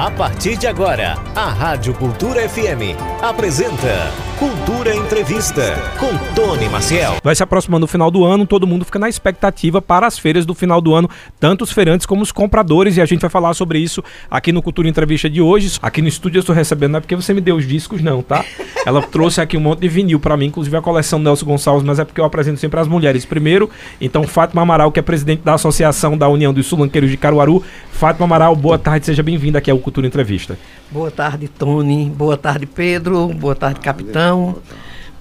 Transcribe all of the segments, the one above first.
A partir de agora, a Rádio Cultura FM apresenta Cultura Entrevista com Tony Maciel. Vai se aproximando o final do ano, todo mundo fica na expectativa para as feiras do final do ano, tanto os feirantes como os compradores, e a gente vai falar sobre isso aqui no Cultura Entrevista de hoje. Aqui no estúdio eu estou recebendo, não é porque você me deu os discos, não, tá? Ela trouxe aqui um monte de vinil para mim, inclusive a coleção Nelson Gonçalves, mas é porque eu apresento sempre as mulheres primeiro. Então, Fátima Amaral, que é presidente da Associação da União dos Sulanqueiros de Caruaru. Fátima Amaral, boa tarde, seja bem-vinda aqui ao Cultura Entrevista. Boa tarde, Tony. Boa tarde, Pedro. Boa tarde, capitão.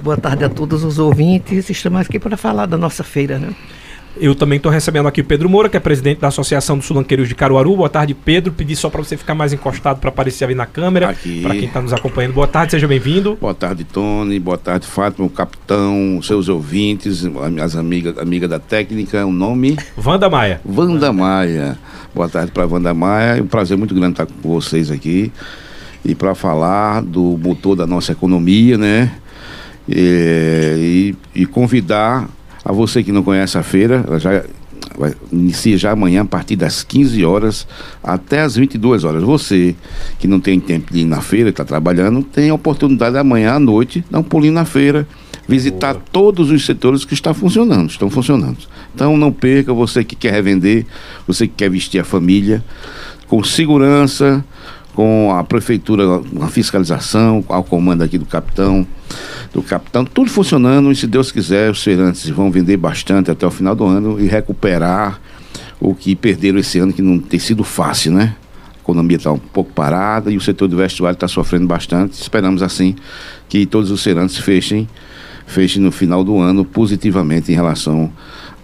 Boa tarde a todos os ouvintes. Estamos aqui para falar da nossa feira, né? Eu também estou recebendo aqui o Pedro Moura, que é presidente da Associação dos Sulanqueiros de Caruaru. Boa tarde, Pedro. Pedi só para você ficar mais encostado para aparecer ali na câmera. Para quem está nos acompanhando. Boa tarde, seja bem-vindo. Boa tarde, Tony. Boa tarde, Fátima, o capitão, seus ouvintes, as amigas amiga da técnica. O nome? Wanda Maia. Wanda Maia. Boa tarde para Wanda Maia. É um prazer muito grande estar com vocês aqui e para falar do motor da nossa economia, né? E, e, e, convidar a você que não conhece a feira, ela já vai, inicia já amanhã a partir das 15 horas até as 22 horas. Você que não tem tempo de ir na feira, está trabalhando, tem a oportunidade amanhã à noite dar um pulinho na feira, visitar Boa. todos os setores que estão funcionando, estão funcionando. Então não perca, você que quer revender, você que quer vestir a família, com segurança, com a prefeitura, a fiscalização, ao comando aqui do capitão, do capitão, tudo funcionando e se Deus quiser, os feirantes vão vender bastante até o final do ano e recuperar o que perderam esse ano, que não tem sido fácil, né? A economia está um pouco parada e o setor do vestuário está sofrendo bastante. Esperamos assim que todos os feirantes fechem, fechem no final do ano positivamente em relação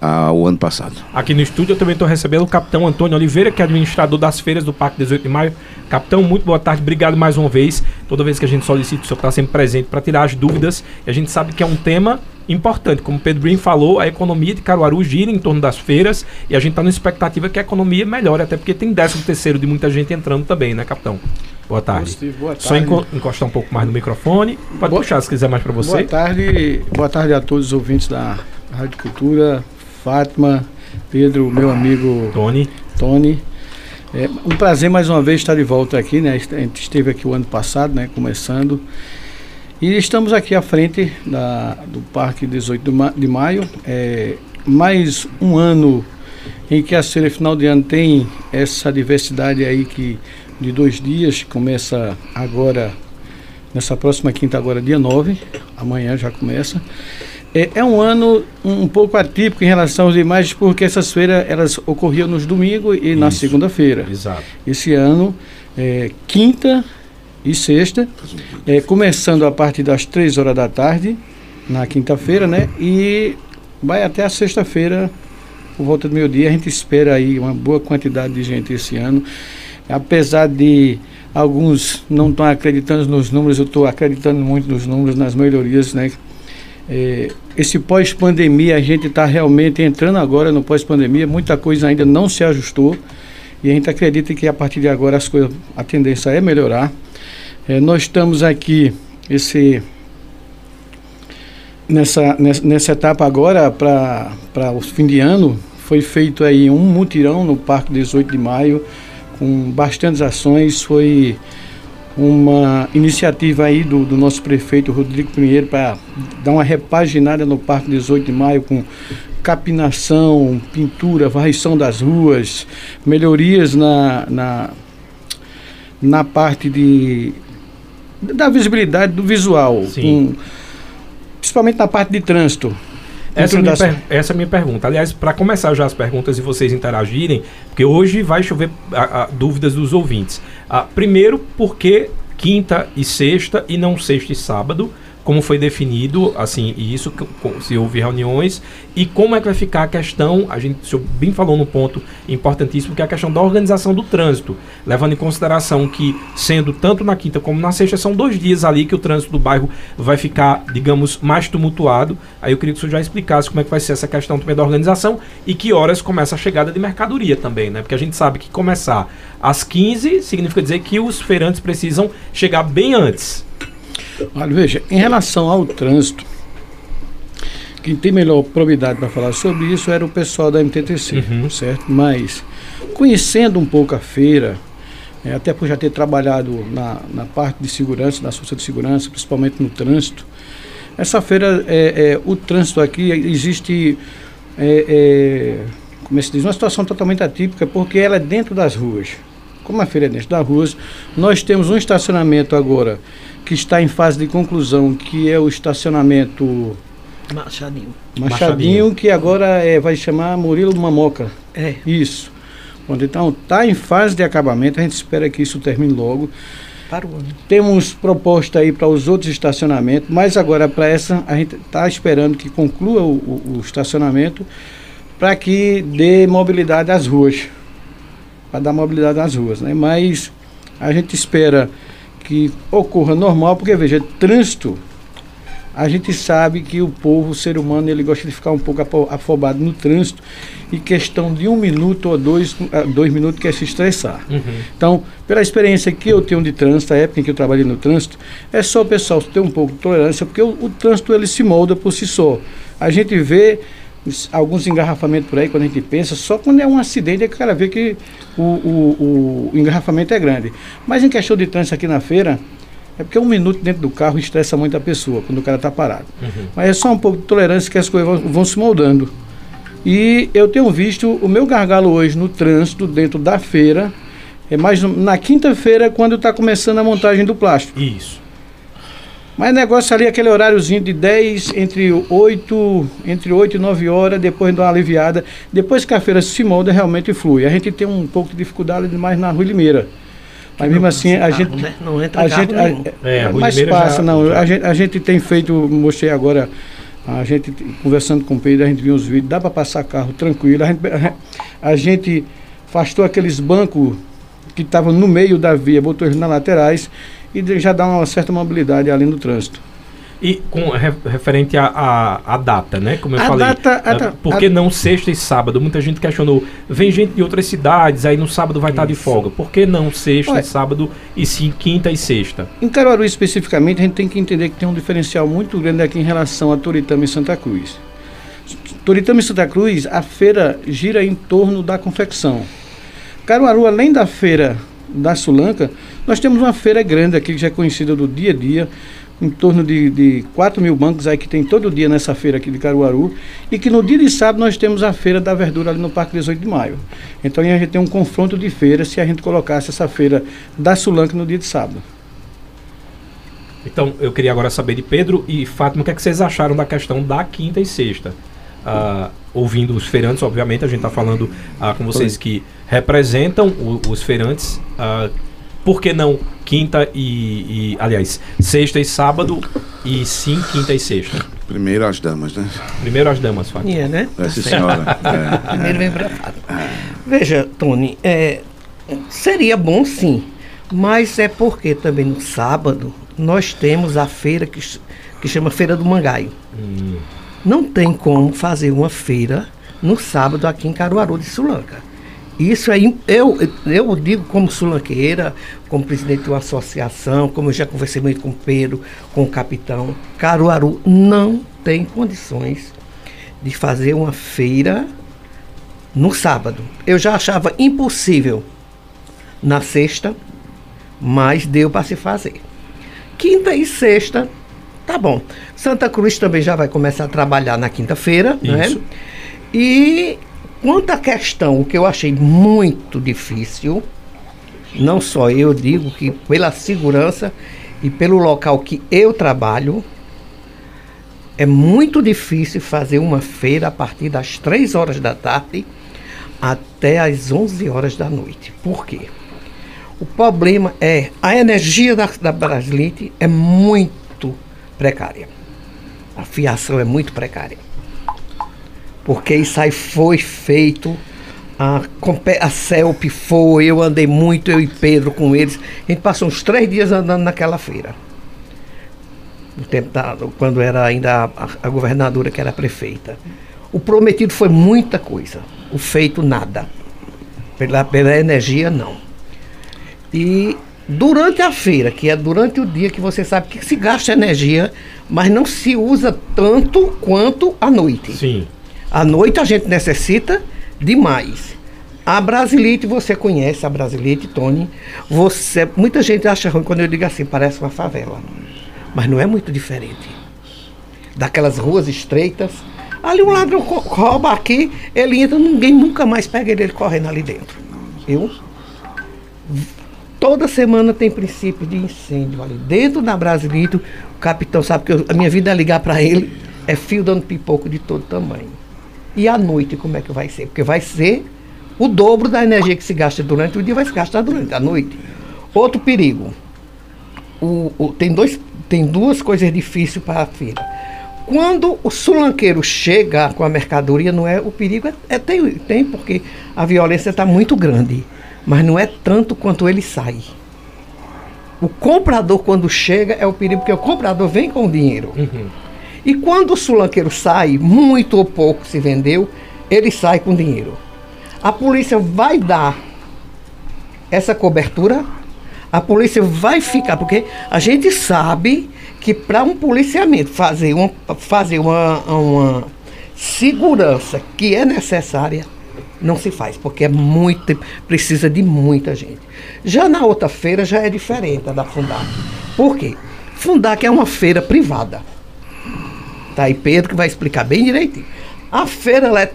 ao ano passado. Aqui no estúdio eu também estou recebendo o capitão Antônio Oliveira, que é administrador das feiras do Parque 18 de Maio. Capitão, muito boa tarde, obrigado mais uma vez. Toda vez que a gente solicita, o senhor está sempre presente para tirar as dúvidas. E a gente sabe que é um tema importante. Como o Pedro Brin falou, a economia de Caruaru gira em torno das feiras e a gente está na expectativa que a economia melhore, até porque tem 13 terceiro de muita gente entrando também, né, capitão? Boa tarde. Positivo, boa tarde. Só enco encostar um pouco mais no microfone. Pode boa, puxar se quiser mais para você. Boa tarde, boa tarde a todos os ouvintes da Rádio Cultura, Fátima, Pedro, meu amigo Tony. Tony. É um prazer mais uma vez estar de volta aqui, né? A gente esteve aqui o ano passado, né? Começando. E estamos aqui à frente da, do Parque 18 de Maio. É, mais um ano em que a feira final de ano tem essa diversidade aí que de dois dias, começa agora, nessa próxima quinta agora, dia 9, amanhã já começa. É, é um ano um, um, pouco atípico em relação às demais, porque essas feiras elas ocorriam nos domingos e Isso. na segunda-feira. Exato. Esse ano, é, quinta e sexta, é, começando a partir das três horas da tarde, na quinta-feira, né? E vai até a sexta-feira, por volta do meio-dia. A gente espera aí uma boa quantidade de gente esse ano. Apesar de alguns não estão acreditando nos números, eu estou acreditando muito nos números, nas melhorias, né? É, esse pós-pandemia, a gente está realmente entrando agora no pós-pandemia, muita coisa ainda não se ajustou e a gente acredita que a partir de agora as coisas, a tendência é melhorar. É, nós estamos aqui esse, nessa, nessa, nessa etapa agora para o fim de ano, foi feito aí um mutirão no Parque 18 de Maio, com bastantes ações, foi uma iniciativa aí do, do nosso prefeito Rodrigo Pinheiro para dar uma repaginada no Parque 18 de Maio com capinação, pintura, varrição das ruas, melhorias na, na, na parte de, da visibilidade do visual, com, principalmente na parte de trânsito. Essa, é das... essa é a minha pergunta. Aliás, para começar já as perguntas e vocês interagirem, porque hoje vai chover a, a, dúvidas dos ouvintes. Ah, primeiro, por que quinta e sexta e não sexta e sábado? Como foi definido, assim, e isso se houve reuniões, e como é que vai ficar a questão, a gente o senhor bem falou no ponto importantíssimo, que é a questão da organização do trânsito, levando em consideração que, sendo tanto na quinta como na sexta, são dois dias ali que o trânsito do bairro vai ficar, digamos, mais tumultuado. Aí eu queria que o senhor já explicasse como é que vai ser essa questão também da organização e que horas começa a chegada de mercadoria também, né? Porque a gente sabe que começar às 15 significa dizer que os feirantes precisam chegar bem antes. Olha, veja, em relação ao trânsito, quem tem melhor probidade para falar sobre isso era o pessoal da MTTC, uhum. certo? Mas, conhecendo um pouco a feira, é, até por já ter trabalhado na, na parte de segurança, na força de segurança, principalmente no trânsito. Essa feira, é, é, o trânsito aqui existe, é, é, como é se diz, uma situação totalmente atípica, porque ela é dentro das ruas. Como a feira dentro das ruas, nós temos um estacionamento agora que está em fase de conclusão, que é o estacionamento Machadinho. Machadinho, Machadinho. que agora é, vai chamar Murilo Mamoca. É. Isso. Pronto, Então, está em fase de acabamento, a gente espera que isso termine logo. Para o ano. Temos proposta aí para os outros estacionamentos, mas agora para essa a gente está esperando que conclua o, o- o estacionamento para que dê mobilidade às ruas. Para dar mobilidade às ruas, né? Mas a gente espera que ocorra normal, porque veja, trânsito, a gente sabe que o povo, o ser humano, ele gosta de ficar um pouco afobado no trânsito e questão de um minuto ou dois, ah, dois minutos quer se estressar. Uhum. Então, pela experiência que eu tenho de trânsito, a época em que eu trabalhei no trânsito, é só o pessoal ter um pouco de tolerância, porque o, o trânsito ele se molda por si só. A gente vê alguns engarrafamentos por aí, quando a gente pensa, só quando é um acidente é que o cara vê que o, o, o engarrafamento é grande. Mas em questão de trânsito aqui na feira, é porque um minuto dentro do carro estressa muito a pessoa, quando o cara está parado. Uhum. Mas é só um pouco de tolerância que as coisas vão, vão se moldando. E eu tenho visto o meu gargalo hoje no trânsito, dentro da feira, é mais na quinta-feira, quando está começando a montagem do plástico. Isso. Mas negócio ali, aquele horáriozinho de 10, entre 8, entre 8 e 9 horas, depois dá uma aliviada. Depois que a feira se molda, realmente flui. A gente tem um pouco de dificuldade mais na Rua Limeira. Mas mesmo assim, a gente. né? Não entra A carro gente, nenhum. a, É, a mas passa, já- não. já- A, gente, a gente tem feito, mostrei agora, a gente conversando com o Pedro, a gente viu os vídeos, dá para passar carro tranquilo. A gente, a gente afastou aqueles bancos que estavam no meio da via, botou eles nas laterais e já dá uma certa mobilidade ali no trânsito. E com re- referente à data, né? Como eu A falei. data- a da- por que a- não sexta e sábado? Muita gente questionou. Vem gente de outras cidades, aí no sábado vai estar de folga. Por que não sexta Olha- e sábado e sim quinta e sexta? Em Caruaru especificamente, a gente tem que entender que tem um diferencial muito grande aqui em relação a Toritama e Santa Cruz. Toritama e Santa Cruz, a feira gira em torno da confecção. Caruaru, além da feira da Sulanca, nós temos uma feira grande aqui que já é conhecida do dia a dia, em torno de, de 4 mil bancos aí que tem todo dia nessa feira aqui de Caruaru, e que no dia de sábado nós temos a feira da verdura ali no Parque 18 de Maio. Então a gente tem um confronto de feiras se a gente colocasse essa feira da Sulanca no dia de sábado. Então, eu queria agora saber de Pedro e Fátima, o que, é que vocês acharam da questão da quinta e sexta? Ah, ouvindo os feirantes, obviamente, a gente está falando ah, com vocês que representam o- os feirantes. ah, por que não quinta e, e- Aliás, sexta e sábado e sim quinta e sexta? Primeiro as damas, né? Primeiro as damas, Fátima. É, né? Essa senhora. É. Primeiro vem pra Fátima. Veja, Tony, é, seria bom sim, mas é porque também no sábado nós temos a feira que, que chama Feira do Mangaio. Hum, Não tem como fazer uma feira no sábado aqui em Caruaru de Sulanca. Isso aí, eu, eu digo como sulanqueira, como presidente de uma associação, como eu já conversei muito com o Pedro, com o capitão, Caruaru não tem condições de fazer uma feira no sábado. Eu já achava impossível na sexta, mas deu para se fazer. Quinta e sexta, tá bom. Santa Cruz também já vai começar a trabalhar na quinta-feira, né? E quanto à questão, o que eu achei muito difícil, não só eu digo que pela segurança e pelo local que eu trabalho, é muito difícil fazer uma feira a partir das 3 horas da tarde até as 11 horas da noite. Por quê? O problema é a energia da, da Braslite é muito precária. A fiação é muito precária. Porque isso aí foi feito, a, a CELP foi, eu andei muito, eu e Pedro com eles. A gente passou uns três dias andando naquela feira. No tempo da, quando era ainda a, a governadora que era prefeita. O prometido foi muita coisa, o feito nada. Pela, pela energia, não. E durante a feira, que é durante o dia que você sabe que se gasta energia, mas não se usa tanto quanto à noite. sim. À noite a gente necessita demais. A Brasilite, você conhece a Brasilite, Tony. Você, muita gente acha ruim quando eu digo assim, parece uma favela. Mas não é muito diferente. Daquelas ruas estreitas. Ali um ladrão rouba aqui, ele entra, ninguém nunca mais pega ele, ele correndo ali dentro. Eu Toda semana tem princípio de incêndio ali. Dentro da Brasilito, o capitão sabe que eu- a minha vida é ligar para ele, é fio dando pipoco de todo tamanho. E à noite, como é que vai ser? Porque vai ser o dobro da energia que se gasta durante o dia, vai se gastar durante a noite. Outro perigo. O- o- tem, dois, tem duas coisas difíceis para a feira. Quando o sulanqueiro chega com a mercadoria, não é o perigo, é, é- tem, tem, porque a violência está muito grande, mas não é tanto quanto ele sai. O comprador, quando chega, é o perigo, porque o comprador vem com o dinheiro. E quando o sulanqueiro sai, muito ou pouco se vendeu, ele sai com dinheiro. A polícia vai dar essa cobertura, a polícia vai ficar, porque a gente sabe que para um policiamento fazer, uma, fazer uma, uma segurança que é necessária, não se faz, porque é muito, precisa de muita gente. Já na outra feira já é diferente da Fundac. Por quê? Fundac é uma feira privada. Tá aí Pedro que vai explicar bem direitinho. A feira ela é-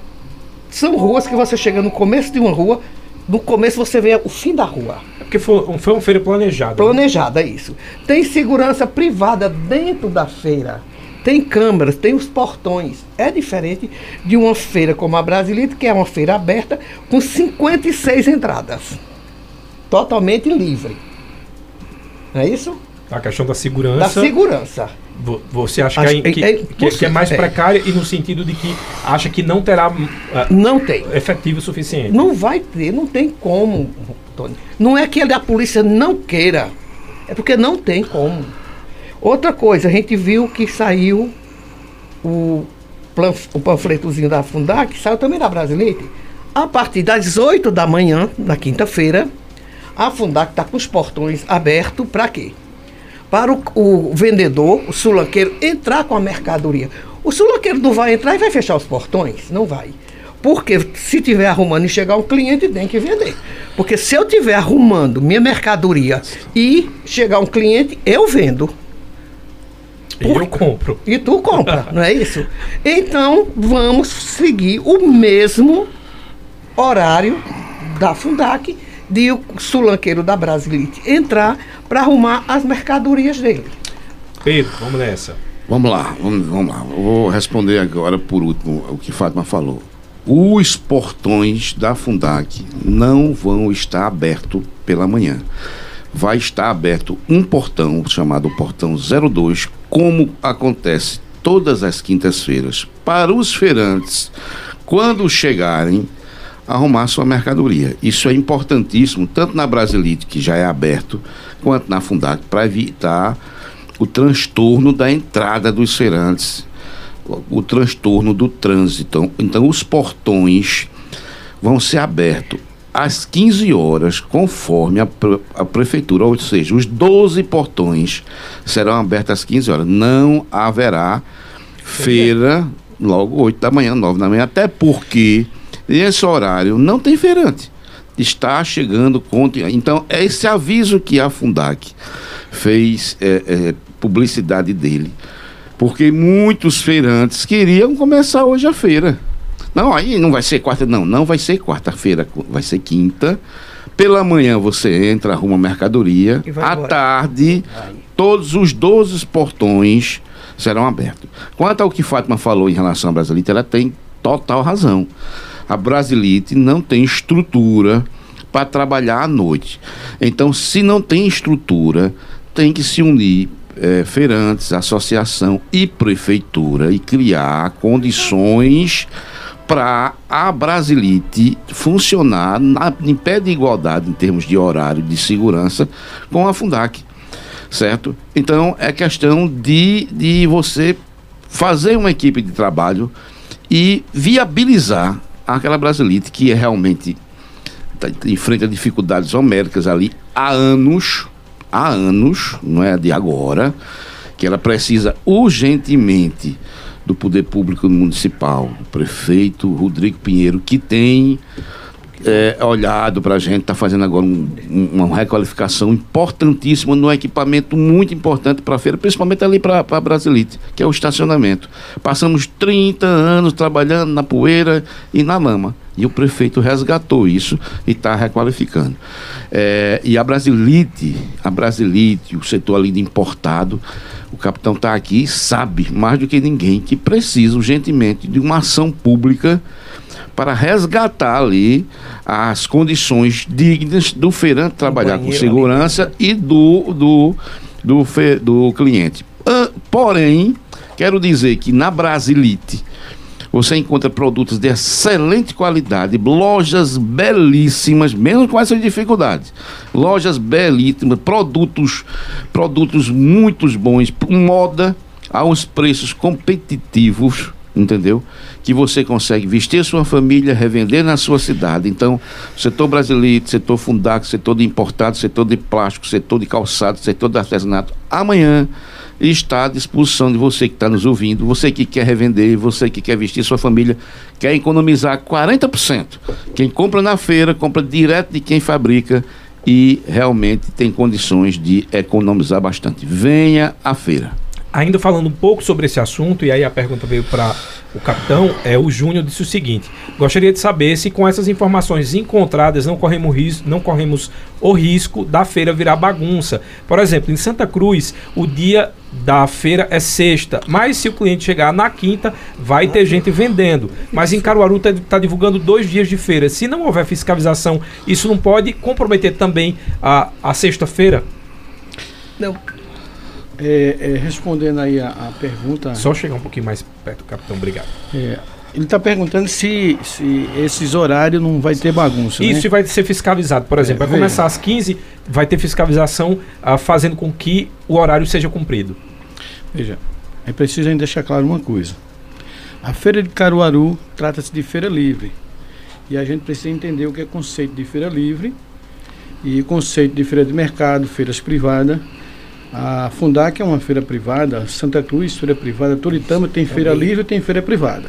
são ruas que você chega no começo de uma rua, no começo você vê o fim da rua. É porque foi, foi uma feira planejada. né? Planejada isso. Tem segurança privada dentro da feira. Tem câmeras, tem os portões. É diferente de uma feira como a Brasilite, que é uma feira aberta com 56 entradas. Totalmente livre. Não é isso? A questão da Da segurança. segurança. vo- Você acha Acho- que, é, que, é- que- que é mais é. precária e no sentido de que acha que não terá ah, Não tem. efetivo o suficiente. Não vai ter, não tem como, Tony. Não é que a polícia não queira, é porque não tem como. Outra coisa, a gente viu que saiu o, o panfletozinho da Fundac, saiu também da Brasilite. A partir das 8 da manhã, na quinta-feira, a Fundac está com os portões abertos para quê? Para o, o vendedor, o sulanqueiro, entrar com a mercadoria. O sulanqueiro não vai entrar e vai fechar os portões? Não vai. Porque se tiver arrumando e chegar um cliente, tem que vender. Porque se eu tiver arrumando minha mercadoria e chegar um cliente, eu vendo. E eu compro. E tu compra, não é isso? Então, vamos seguir o mesmo horário da Fundac de o sulanqueiro da Brasilite entrar para arrumar as mercadorias dele. Pedro, vamos nessa. Vamos lá, vamos, vamos lá. Eu vou responder agora por último o que Fátima falou. Os portões da Fundac não vão estar abertos pela manhã. Vai estar aberto um portão chamado Portão 02, como acontece todas as quintas-feiras, para os feirantes, quando chegarem, arrumar sua mercadoria. Isso é importantíssimo, tanto na Brasilite, que já é aberto, quanto na Fundac, para evitar o transtorno da entrada dos feirantes, o, transtorno do trânsito. Então, os portões vão ser abertos às 15 horas, conforme a, a prefeitura, ou seja, os 12 portões serão abertos às 15 horas. Não haverá feira logo 8 da manhã, 9 da manhã, até porque nesse horário não tem feirante. Está chegando conte. Então, é esse aviso que a Fundac fez é, é, publicidade dele. Porque muitos feirantes queriam começar hoje a feira. Não, aí não vai ser quarta, não. Não vai ser quarta-feira, vai ser quinta. Pela manhã você entra, arruma mercadoria. Vai À embora. tarde, todos os 12 portões serão abertos. Quanto ao que Fátima falou em relação à Brasilite, ela tem total razão. A Brasilite não tem estrutura para trabalhar à noite. Então, se não tem estrutura, tem que se unir eh, feirantes, associação e prefeitura e criar condições para a Brasilite funcionar na, em pé de igualdade em termos de horário de segurança com a Fundac certo? Então é questão de, de você fazer uma equipe de trabalho e viabilizar aquela Brasilite que é realmente tá, enfrenta dificuldades homéricas ali há anos, há anos, não é de agora, que ela precisa urgentemente do poder público municipal, o prefeito Rodrigo Pinheiro, que tem é, olhado para a gente, está fazendo agora um, um, uma requalificação importantíssima no equipamento muito importante para a feira, principalmente ali para a Brasilite, que é o estacionamento. Passamos 30 anos trabalhando na poeira e na lama. E o prefeito resgatou isso e está requalificando. É, e a Brasilite, a Brasilite, o setor ali de importado, o capitão está aqui sabe mais do que ninguém que precisa urgentemente de uma ação pública para resgatar ali as condições dignas do feirante trabalhar com segurança e do, do, do, fe, do cliente. Uh, porém, quero dizer que na Brasilite você encontra produtos de excelente qualidade, lojas belíssimas, mesmo com essas dificuldades. Lojas belíssimas, produtos, produtos muito bons, moda a uns preços competitivos entendeu? Que você consegue vestir sua família, revender na sua cidade. Então, setor brasileiro, setor fundaco, setor de importado, setor de plástico, setor de calçado, setor de artesanato, amanhã está à disposição de você que está nos ouvindo, você que quer revender, você que quer vestir sua família, quer economizar 40%. Quem compra na feira, compra direto de quem fabrica e realmente tem condições de economizar bastante. Venha à feira. Ainda falando um pouco sobre esse assunto, e aí a pergunta veio para o capitão, é, o Júnior disse o seguinte: gostaria de saber se com essas informações encontradas não corremos, risco, não corremos o risco da feira virar bagunça. Por exemplo, em Santa Cruz, o dia da feira é sexta, mas se o cliente chegar na quinta, vai ter gente vendendo. Mas em Caruaru está tá divulgando dois dias de feira. Se não houver fiscalização, isso não pode comprometer também a, a sexta-feira? Não, é, é, respondendo aí a, a, pergunta. Só chegar um pouquinho mais perto, capitão, obrigado. É, ele está perguntando se, se esses horários não vai ter bagunça. Isso né? vai ser fiscalizado. Por exemplo, vai veja. começar às 15, vai ter fiscalização ah, fazendo com que o horário seja cumprido. Veja, é preciso ainda deixar claro uma coisa. A feira de Caruaru trata-se de feira livre. E a gente precisa entender o que é conceito de feira livre e conceito de feira de mercado, feiras privadas a Fundac é uma feira privada, Santa Cruz, feira privada, Toritama tem feira livre e tem feira privada.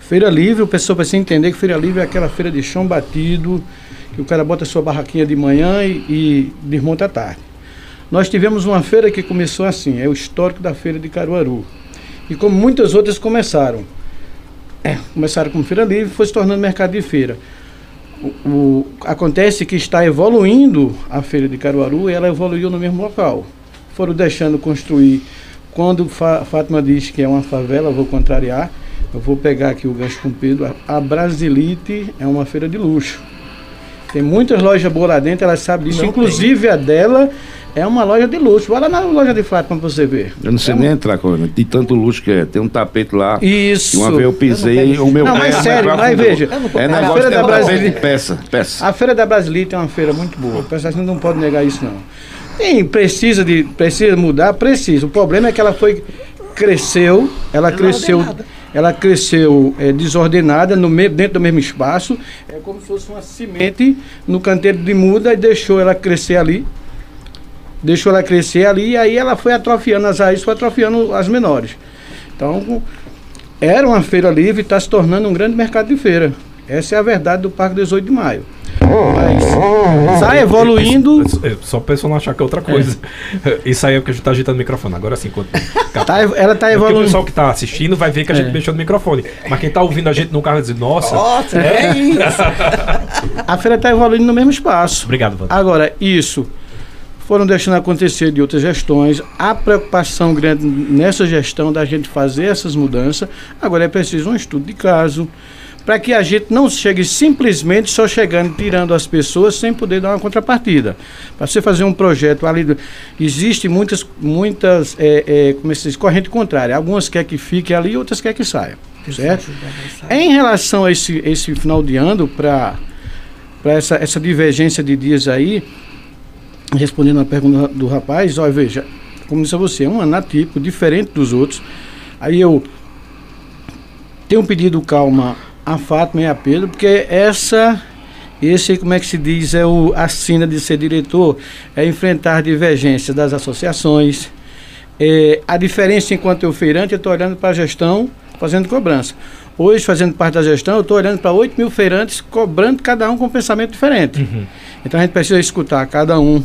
Feira livre, o pessoal precisa entender que feira livre é aquela feira de chão batido, que o cara bota sua barraquinha de manhã e, e desmonta à tarde. Nós tivemos uma feira que começou assim, é o histórico da feira de Caruaru. E como muitas outras começaram. É, começaram como feira livre e foi se tornando mercado de feira. O, o, acontece que está evoluindo a feira de Caruaru e ela evoluiu no mesmo local. Foram deixando construir. Quando Fa, Fátima diz que é uma favela, vou contrariar. Eu vou pegar aqui o gancho comprido. A, a Brasilite é uma feira de luxo. Tem muitas lojas boas lá dentro, ela sabe disso. Não Inclusive tem. a dela é uma loja de luxo. Vai lá na loja de Fátima pra você ver. Eu não sei é nem uma... entrar, de tanto luxo que é. Tem um tapete lá. Isso. Uma vez eu pisei o meu Não, mas sério, mas veja. É a feira da Brasilite. Peça, peça. A feira da Brasilite é uma feira muito boa. O pessoal não pode negar isso, não. Tem, precisa de. Precisa mudar? Precisa. O problema é que ela foi. Cresceu, ela não cresceu. Ela cresceu é, desordenada no meio, dentro do mesmo espaço. É como se fosse uma semente no canteiro de muda e deixou ela crescer ali deixou ela crescer ali e aí ela foi atrofiando as raízes, foi atrofiando as menores. Então, era uma feira livre e está se tornando um grande mercado de feira. Essa é a verdade do Parque 18 de Maio. Mas está evoluindo. Só o pessoal não achar que é outra coisa. É. Isso aí é porque a gente está agitando o microfone. Agora sim, quando... tá, ela está evoluindo. o pessoal que está assistindo vai ver que a gente é. mexeu no microfone. Mas quem está ouvindo a gente no carro vai dizer, nossa. Nossa, é, é isso. a feira está evoluindo no mesmo espaço. Obrigado, Wander. Agora, isso foram deixando acontecer de outras gestões. A preocupação grande nessa gestão da gente fazer essas mudanças. Agora é preciso um estudo de caso para que a gente não chegue simplesmente só chegando tirando as pessoas sem poder dar uma contrapartida. Para você fazer um projeto ali, existe muitas, muitas, é, é, como é diz, corrente contrária. Algumas quer que fique ali, outras quer que saia. Certo? Em relação a esse, esse final de ano, para essa, essa divergência de dias aí, respondendo a pergunta do rapaz, olha, veja, como disse a você, é um ano atípico, diferente dos outros. Aí eu tenho pedido calma a Fátima e a Pedro, porque essa, esse, como é que se diz, é o, a sina de ser diretor, é enfrentar divergências das associações. É, a diferença enquanto eu feirante, eu estou olhando para a gestão, fazendo cobrança. Hoje, fazendo parte da gestão, eu estou olhando para 8 mil feirantes, cobrando cada um com um pensamento diferente. Uhum. Então a gente precisa escutar cada um,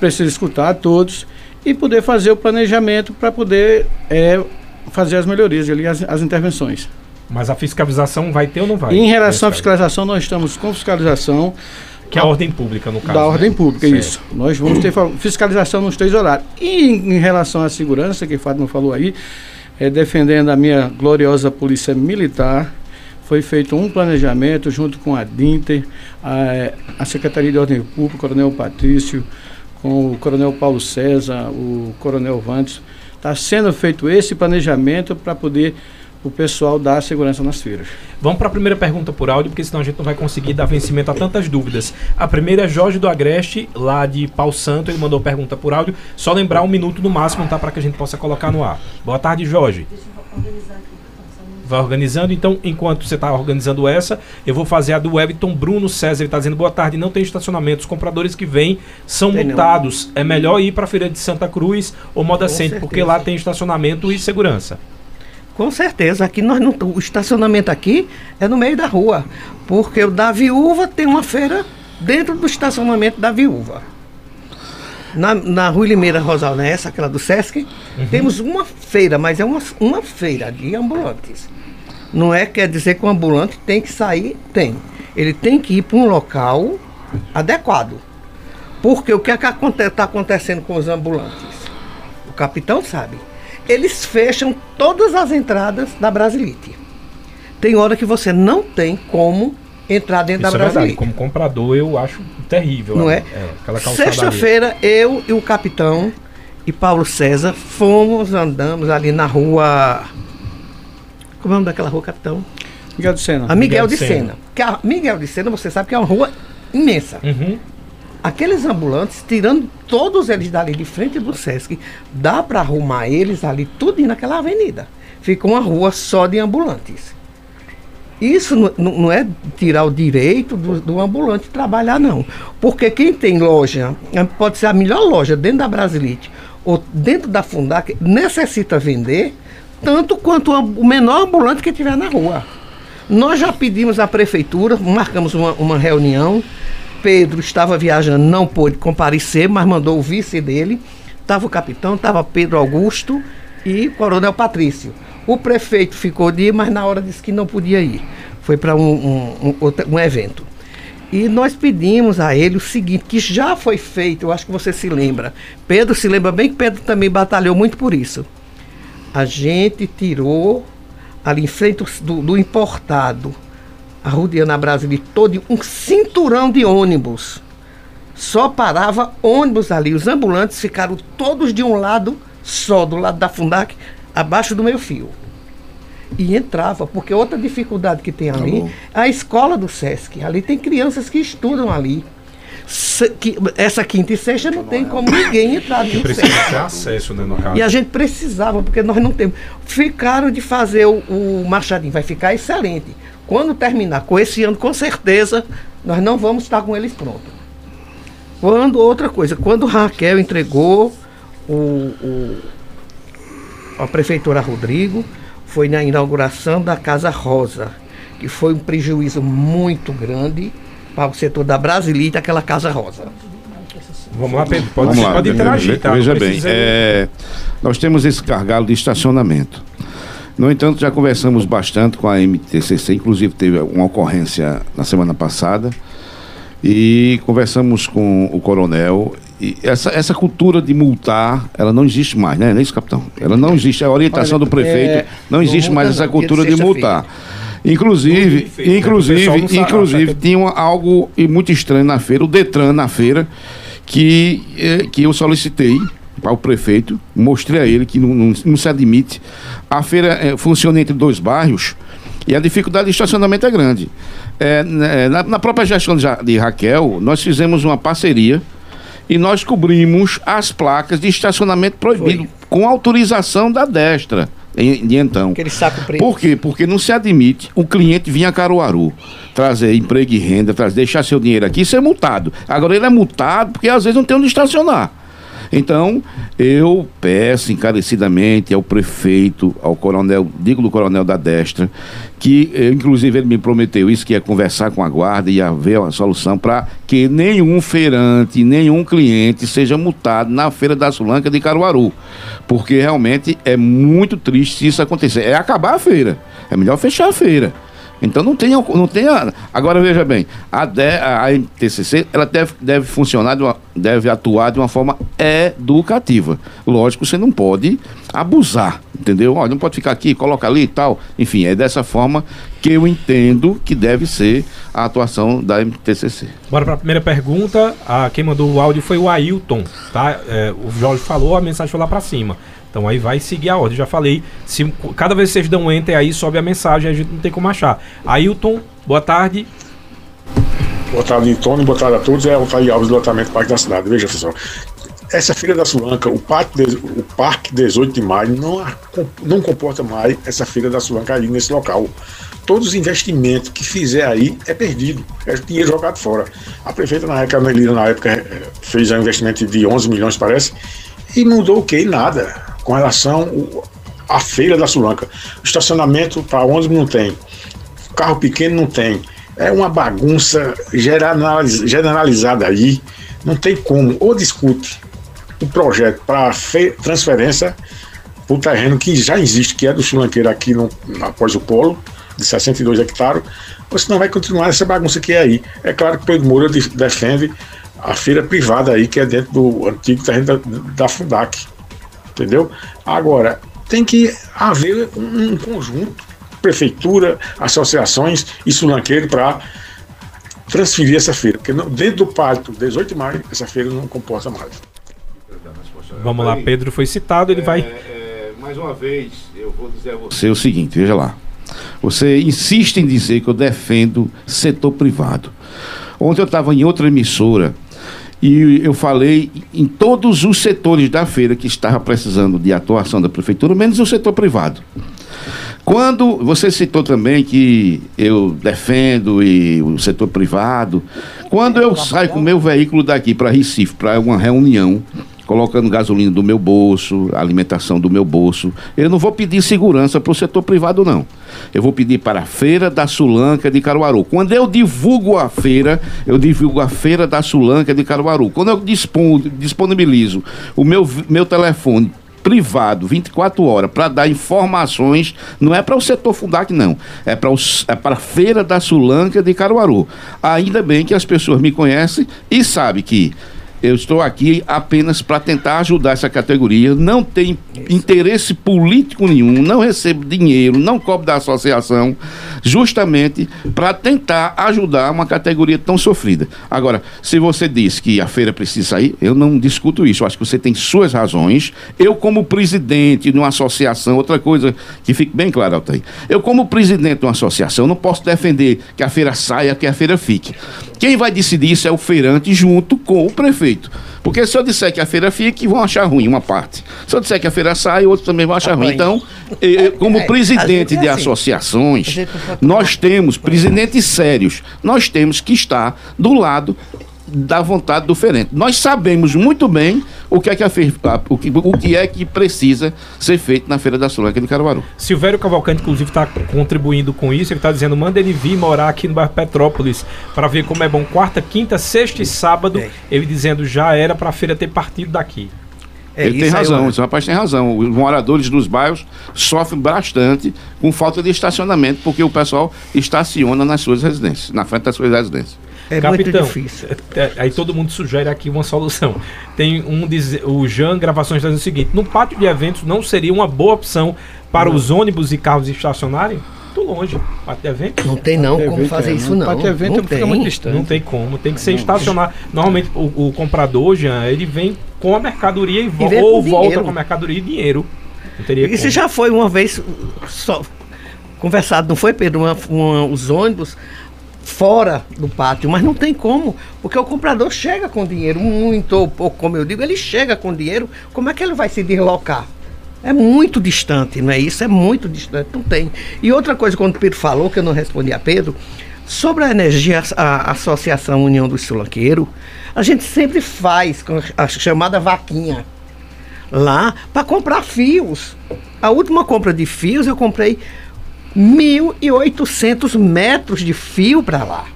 precisa escutar todos e poder fazer o planejamento para poder é, fazer as melhorias ali, as, as intervenções. Mas a fiscalização vai ter ou não vai? Em relação à fiscalização, nós estamos com fiscalização. Que é a ordem pública, no caso. Da né? ordem pública, Certo. isso. Nós vamos ter fiscalização nos três horários. E em, relação à segurança, que Fátima falou aí, é, defendendo a minha gloriosa Polícia Militar, foi feito um planejamento junto com a DINTER, a, a Secretaria de Ordem Pública, o Coronel Patrício, com o Coronel Paulo César, o Coronel Vantes. Está sendo feito esse planejamento para poder o pessoal dar segurança nas feiras. Vamos para a primeira pergunta por áudio, porque senão a gente não vai conseguir dar vencimento a tantas dúvidas. A primeira é Jorge do Agreste, lá de Pau Santo, ele mandou pergunta por áudio. Só lembrar um minuto no máximo, tá? Para que a gente possa colocar no ar. Boa tarde, Jorge. Vai organizando, então, enquanto você está organizando essa, eu vou fazer a do Wellington Bruno César. Ele está dizendo: boa tarde, não tem estacionamento. Os compradores que vêm são Tem não. multados. É melhor ir para a Feira de Santa Cruz ou Moda Center, porque lá tem estacionamento e segurança. Com certeza, aqui nós não. O estacionamento aqui é no meio da rua. Porque o da viúva tem uma feira dentro do estacionamento da viúva. Na, na Rua Limeira Rosalnessa, aquela do Sesc, temos uma feira, mas é uma, uma feira de ambulantes. Não é quer dizer que o ambulante tem que sair, tem. Ele tem que ir para um local adequado. Porque o que é que está acontecendo com os ambulantes? O capitão sabe. Eles fecham todas as entradas da Brasilite. Tem hora que você não tem como entrar dentro Isso da é verdade. Brasilite. Como comprador, eu acho terrível. Não a- é? ali. Sexta-feira, eu e o capitão e Paulo César fomos, andamos ali na rua. Como é o nome daquela rua, capitão? Miguel do Sena. A Miguel, Miguel de de Sena. Sena. Que a Miguel de Sena, você sabe que é uma rua imensa. Uhum. Aqueles ambulantes, tirando todos eles dali de frente do Sesc, dá para arrumar eles ali tudo naquela avenida. Fica uma rua só de ambulantes. Isso não, é tirar o direito do, do ambulante trabalhar, não. Porque quem tem loja, eh, pode ser a melhor loja dentro da Brasilite ou dentro da Fundac, necessita vender tanto quanto o menor ambulante que tiver na rua. Nós já pedimos à prefeitura, marcamos uma, uma reunião. Pedro estava viajando, não pôde comparecer, mas mandou o vice dele. Estava o capitão, estava Pedro Augusto e coronel Patrício. O prefeito ficou de ir, mas na hora disse que não podia ir. Foi para um, um, um, um evento. E nós pedimos a ele o seguinte, que já foi feito, eu acho que você se lembra. Pedro se lembra bem que Pedro também batalhou muito por isso. A gente tirou ali em frente do, do importado, a Rudiana Brasília todo um cinturão de ônibus. Só parava ônibus ali. Os ambulantes ficaram todos de um lado só, do lado da Fundac, abaixo do meio fio. E entrava, porque outra dificuldade que tem ali bom. é a escola do Sesc. Ali tem crianças que estudam ali. Se- que- essa quinta e sexta não tem como ninguém entrar ali no Precisa ter acesso, né, no caso. E a gente precisava, porque nós não temos. Ficaram de fazer o, o Machadinho, vai ficar excelente. Quando terminar com esse ano, com certeza, nós não vamos estar com eles prontos. Quando, outra coisa, quando Raquel entregou o, o- a prefeitura Rodrigo, foi na inauguração da Casa Rosa, que foi um prejuízo muito grande para o setor da Brasilita, aquela Casa Rosa. Vamos lá, Pedro. Pode, Vamos lá, pode interagir, veja, tá? veja bem, é, nós temos esse gargalo de estacionamento. No entanto, já conversamos bastante com a MTCC, inclusive teve uma ocorrência na semana passada, e conversamos com o coronel. E essa, essa cultura de multar, ela não existe mais, né? Não é isso, capitão? Ela não existe. A orientação Olha, do prefeito, é, não existe mais multa essa cultura de de multar. Inclusive, né? Inclusive, inclusive, que- tinha algo e muito estranho na feira, o Detran na feira, que, eh, que eu solicitei para o prefeito, mostrei a ele que não, não- não se admite. A feira eh, funciona entre dois bairros e a dificuldade de estacionamento é grande. Eh, né, na, na própria gestão de, de Raquel, nós fizemos uma parceria e nós cobrimos as placas de estacionamento proibido Foi. com autorização da destra de então. Aquele saco preto. Por quê? Porque não se admite o cliente vir a Caruaru trazer emprego e renda, trazer, deixar seu dinheiro aqui e ser multado. Agora ele é multado porque às vezes não tem onde estacionar. Então, eu peço encarecidamente ao prefeito, ao coronel, digo do coronel da Destra, que eh, inclusive ele me prometeu isso, que ia conversar com a guarda e ia ver uma solução para que nenhum feirante, nenhum cliente seja multado na Feira da Sulanca de Caruaru. Porque realmente é muito triste se isso acontecer. É acabar a feira. É melhor fechar a feira. Então não tem, não tem agora veja bem, a, de, a MTCC ela deve, deve funcionar, de uma, deve atuar de uma forma educativa. Lógico, você não pode abusar, entendeu? Olha, não pode ficar aqui, coloca ali e tal. Enfim, é dessa forma que eu entendo que deve ser a atuação da MTCC. Bora para a primeira pergunta. A, quem mandou o áudio foi o Ailton, tá? É, o Jorge falou, a mensagem foi lá para cima. Então aí vai seguir a ordem. Já falei, se cada vez que vocês dão enter aí, sobe a mensagem, a gente não tem como achar. Ailton, boa tarde. Boa tarde, Tony. Boa tarde a todos. É o Thay Alves do lotamento Parque da Cidade. Veja, pessoal. Essa Feira da Sulanca, o Parque, o Parque 18 de Maio, não, não comporta mais essa Feira da Sulanca ali nesse local. Todos os investimentos que fizer aí é perdido, é dinheiro jogado fora. A prefeita, na época, na época, eh, fez um investimento de 11 milhões, parece, e mudou o que? Nada com relação à feira da Sulanca. Estacionamento para ônibus não tem, carro pequeno não tem. É uma bagunça generalizada aí. Não tem como. Ou discute o projeto para transferência para o terreno que já existe, que é do Sulanqueiro aqui no, após o polo, de 62 hectares, ou senão vai continuar essa bagunça que é aí. É claro que Pedro Moura defende a feira privada aí, que é dentro do antigo terreno da, da Fundac entendeu? Agora, tem que haver um, um conjunto, prefeitura, associações e sulanqueiro para transferir essa feira, porque não, dentro do pátio 18 de maio, essa feira não comporta mais. Vamos lá, Pedro foi citado, ele é, vai. É, mais uma vez, eu vou dizer a você o seguinte: veja lá. Você insiste em dizer que eu defendo setor privado. Ontem eu estava em outra emissora e eu falei em todos os setores da feira que estava precisando de atuação da prefeitura, menos o setor privado. Quando você citou também que eu defendo e o setor privado, quando eu saio com o meu veículo daqui para Recife para uma reunião, colocando gasolina do meu bolso, alimentação do meu bolso. Eu não vou pedir segurança para o setor privado, não. Eu vou pedir para a Feira da Sulanca de Caruaru. Quando eu divulgo a feira, eu divulgo a Feira da Sulanca de Caruaru. Quando eu disponibilizo o meu, meu telefone privado 24 horas para dar informações, não é para o setor Fundac, não. É para é para a Feira da Sulanca de Caruaru. Ainda bem que as pessoas me conhecem e sabem que eu estou aqui apenas para tentar ajudar essa categoria. Não tem interesse político nenhum, não recebo dinheiro, não cobro da associação, justamente para tentar ajudar uma categoria tão sofrida. Agora, se você diz que a feira precisa sair, eu não discuto isso. Eu acho que você tem suas razões. Eu, como presidente de uma associação, outra coisa que fique bem claro, Altair, eu, como presidente de uma associação, não posso defender que a feira saia, que a feira fique. Quem vai decidir isso é o feirante junto com o prefeito. Porque se eu disser que a feira fique, vão achar ruim uma parte. Se eu disser que a feira sai, outros também vão achar ruim. Então, eu, como é, presidente de assim. associações, nós temos presidentes sérios. Nós temos que estar do lado da vontade do ferente. Nós sabemos muito bem o que é que, a o que, o que, é que precisa ser feito na Feira da Sulanca de Caruaru. Silvério Cavalcante, inclusive, está contribuindo com isso. Ele está dizendo: manda ele vir morar aqui no bairro Petrópolis para ver como é bom. Quarta, quinta, sexta e sábado. É. Ele dizendo já era para a feira ter partido daqui. É, ele tem razão, eu... esse rapaz tem razão. Os moradores dos bairros sofrem bastante com falta de estacionamento, porque o pessoal estaciona nas suas residências, na frente das suas residências. É Capitão, muito difícil. É, é, aí todo mundo sugere aqui uma solução. Tem um o Jean Gravações dizendo o seguinte: no pátio de eventos não seria uma boa opção para não. os ônibus e carros estacionarem? Muito longe. Pátio de eventos. Não tem não como fazer é, isso não. Pátio de eventos não fica muito distante. Não tem como. Tem que ser estacionar. Normalmente o, o, comprador, Jean, ele vem com a mercadoria e, vo e ou volta dinheiro. com a mercadoria e dinheiro. Não teria Isso como. já foi uma vez só conversado, não foi, Pedro? Uma, uma, os ônibus fora do pátio, mas não tem como, porque o comprador chega com dinheiro, muito ou pouco, como eu digo, ele chega com dinheiro, como é que ele vai se deslocar? É muito distante, não é isso? É muito distante, não tem. E outra coisa, quando o Pedro falou, que eu não respondi a Pedro, Sobre a energia, a Associação União dos Sulanqueiros, a gente sempre faz a chamada vaquinha lá para comprar fios. A última compra de fios eu comprei 1.800 metros de fio para lá.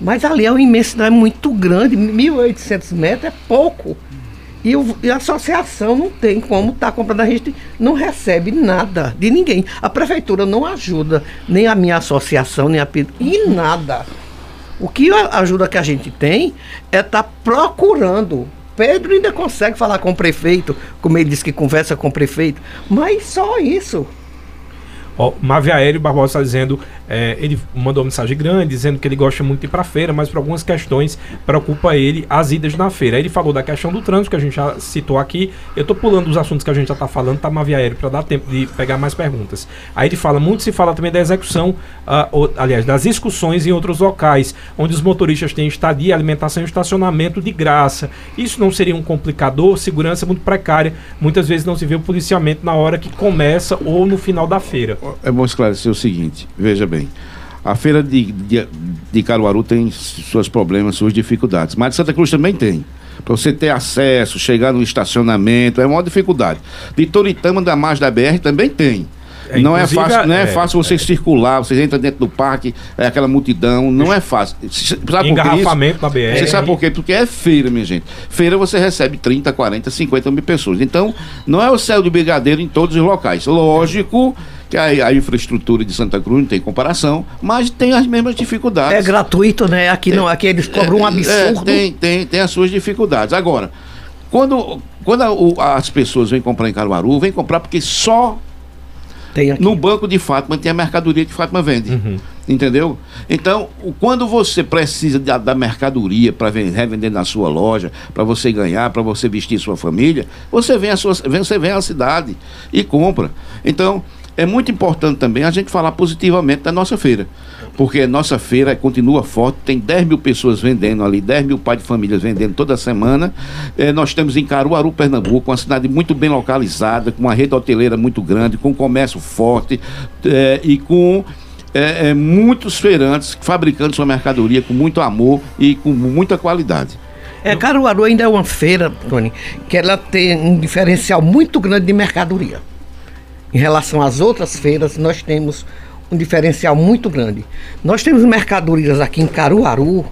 Mas ali é uma imensidade muito grande, 1.800 metros é pouco. E, o, e, a associação não tem como estar tá comprando, a gente não recebe nada de ninguém. A prefeitura não ajuda, nem a minha associação, nem a e nada. O que a ajuda que a gente tem é estar tá procurando. Pedro ainda consegue falar com o prefeito, como ele disse que conversa com o prefeito, mas só isso. Ó, Maviaério Barbosa está dizendo, é, ele mandou uma mensagem grande dizendo que ele gosta muito de ir para feira, mas por algumas questões preocupa ele as idas na feira. Aí ele falou da questão do trânsito, que a gente já citou aqui. Eu estou pulando os assuntos que a gente já está falando, tá Maviaério, para dar tempo de pegar mais perguntas. Aí ele fala, muito se fala também da execução, uh, ou, aliás, das excursões em outros locais, onde os motoristas têm estadia, alimentação e estacionamento de graça. Isso não seria um complicador? Segurança muito precária. Muitas vezes não se vê o policiamento na hora que começa ou no final da feira. É bom esclarecer o seguinte: veja bem, a feira de, de, de Caruaru tem seus problemas, suas dificuldades, mas de Santa Cruz também tem. Para você ter acesso, chegar no estacionamento, é uma dificuldade. De Toritama, da mais da BR, também tem. É, não é fácil, não é, é fácil você é. circular, você entra dentro do parque, é aquela multidão, não é fácil. Sabe Engarrafamento na BR. Você sabe por quê? Porque é feira, minha gente. Feira você recebe 30, 40, 50 mil pessoas. Então, não é o céu de brigadeiro em todos os locais. Lógico que a, a, infraestrutura de Santa Cruz não tem comparação, mas tem as mesmas dificuldades. É gratuito, né? Aqui não, aqui eles cobram um é, absurdo. É, tem, tem, tem as suas dificuldades. Agora, quando, quando a, o, as pessoas vêm comprar em Caruaru, vêm comprar porque só no banco de Fátima tem a mercadoria que Fátima vende. Uhum. Entendeu? Então, quando você precisa da, da mercadoria para revender na sua loja, para você ganhar, para você vestir sua família, você vem, a sua, você vem à cidade e compra. Então, é muito importante também a gente falar positivamente da nossa feira, porque nossa feira continua forte, tem 10 mil pessoas vendendo ali, 10 mil pais de famílias vendendo toda semana. É, nós temos em Caruaru, Pernambuco, uma cidade muito bem localizada, com uma rede hoteleira muito grande, com comércio forte é, e com é, é, muitos feirantes fabricando sua mercadoria com muito amor e com muita qualidade. É, Caruaru ainda é uma feira, Tony, que ela tem um diferencial muito grande de mercadoria. Em relação às outras feiras, nós temos um diferencial muito grande. Nós temos mercadorias aqui em Caruaru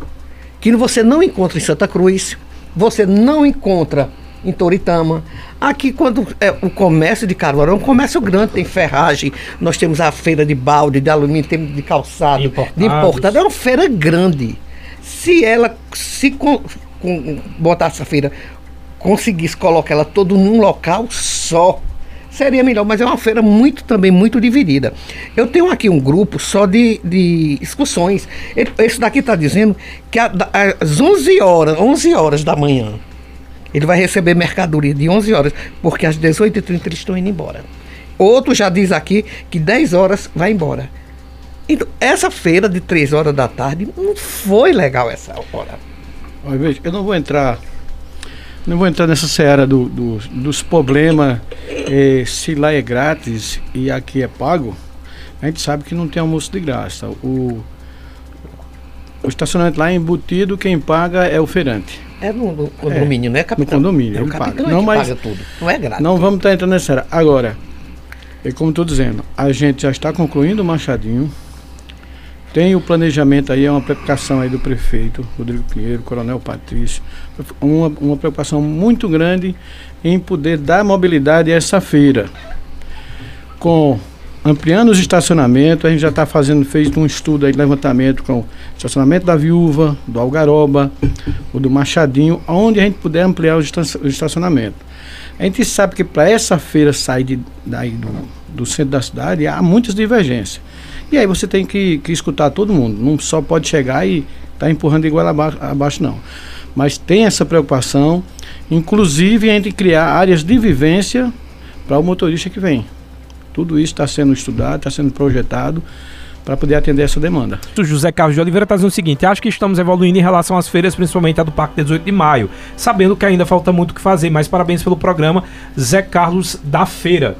que você não encontra em Santa Cruz, você não encontra em Toritama. Aqui, quando é, o comércio de Caruaru é um comércio grande, tem ferragem, nós temos a feira de balde, de alumínio, temos de calçado, Importados. de importado. É uma feira grande. Se ela se com, com, botar essa feira, conseguisse colocar ela todo num local só, seria melhor, mas é uma feira muito também muito dividida. Eu tenho aqui um grupo só de, de excursões. esse daqui está dizendo que às 11 horas, 11 horas da manhã, ele vai receber mercadoria de 11 horas, porque às 18h30 eles estão indo embora. Outro já diz aqui que 10 horas vai embora. Então, essa feira de 3 horas da tarde não foi legal essa hora. Olha, veja, eu não vou entrar não vou entrar nessa seara do, do, dos problemas, é, se lá é grátis e aqui é pago, a gente sabe que não tem almoço de graça. O, o estacionamento lá é embutido, quem paga é o feirante. É no, condomínio, é, não é capitão? No condomínio, é ele paga. É não, mas paga tudo. Não é grátis. Não vamos estar tá entrando nessa seara. Agora, é como estou dizendo, a gente já está concluindo o Machadinho, tem o planejamento aí, é uma preocupação aí do prefeito Rodrigo Pinheiro, Coronel Patrício, uma, uma preocupação muito grande em poder dar mobilidade a essa feira. Com ampliando os estacionamentos, a gente já está fazendo, fez um estudo aí, levantamento com o estacionamento da Viúva, do Algaroba, o do Machadinho, onde a gente puder ampliar o estacionamento. A gente sabe que para essa feira sair de, daí do, do centro da cidade, há muitas divergências. E aí você tem que, que escutar todo mundo. Não só pode chegar e estar tá empurrando igual abaixo, abaixo, não. Mas tem essa preocupação, inclusive entre criar áreas de vivência para o motorista que vem. Tudo isso está sendo estudado, está sendo projetado para poder atender essa demanda. O José Carlos de Oliveira está dizendo o seguinte: acho que estamos evoluindo em relação às feiras, principalmente a do Parque 18 de Maio, sabendo que ainda falta muito o que fazer, mas parabéns pelo programa, Zé Carlos da Feira.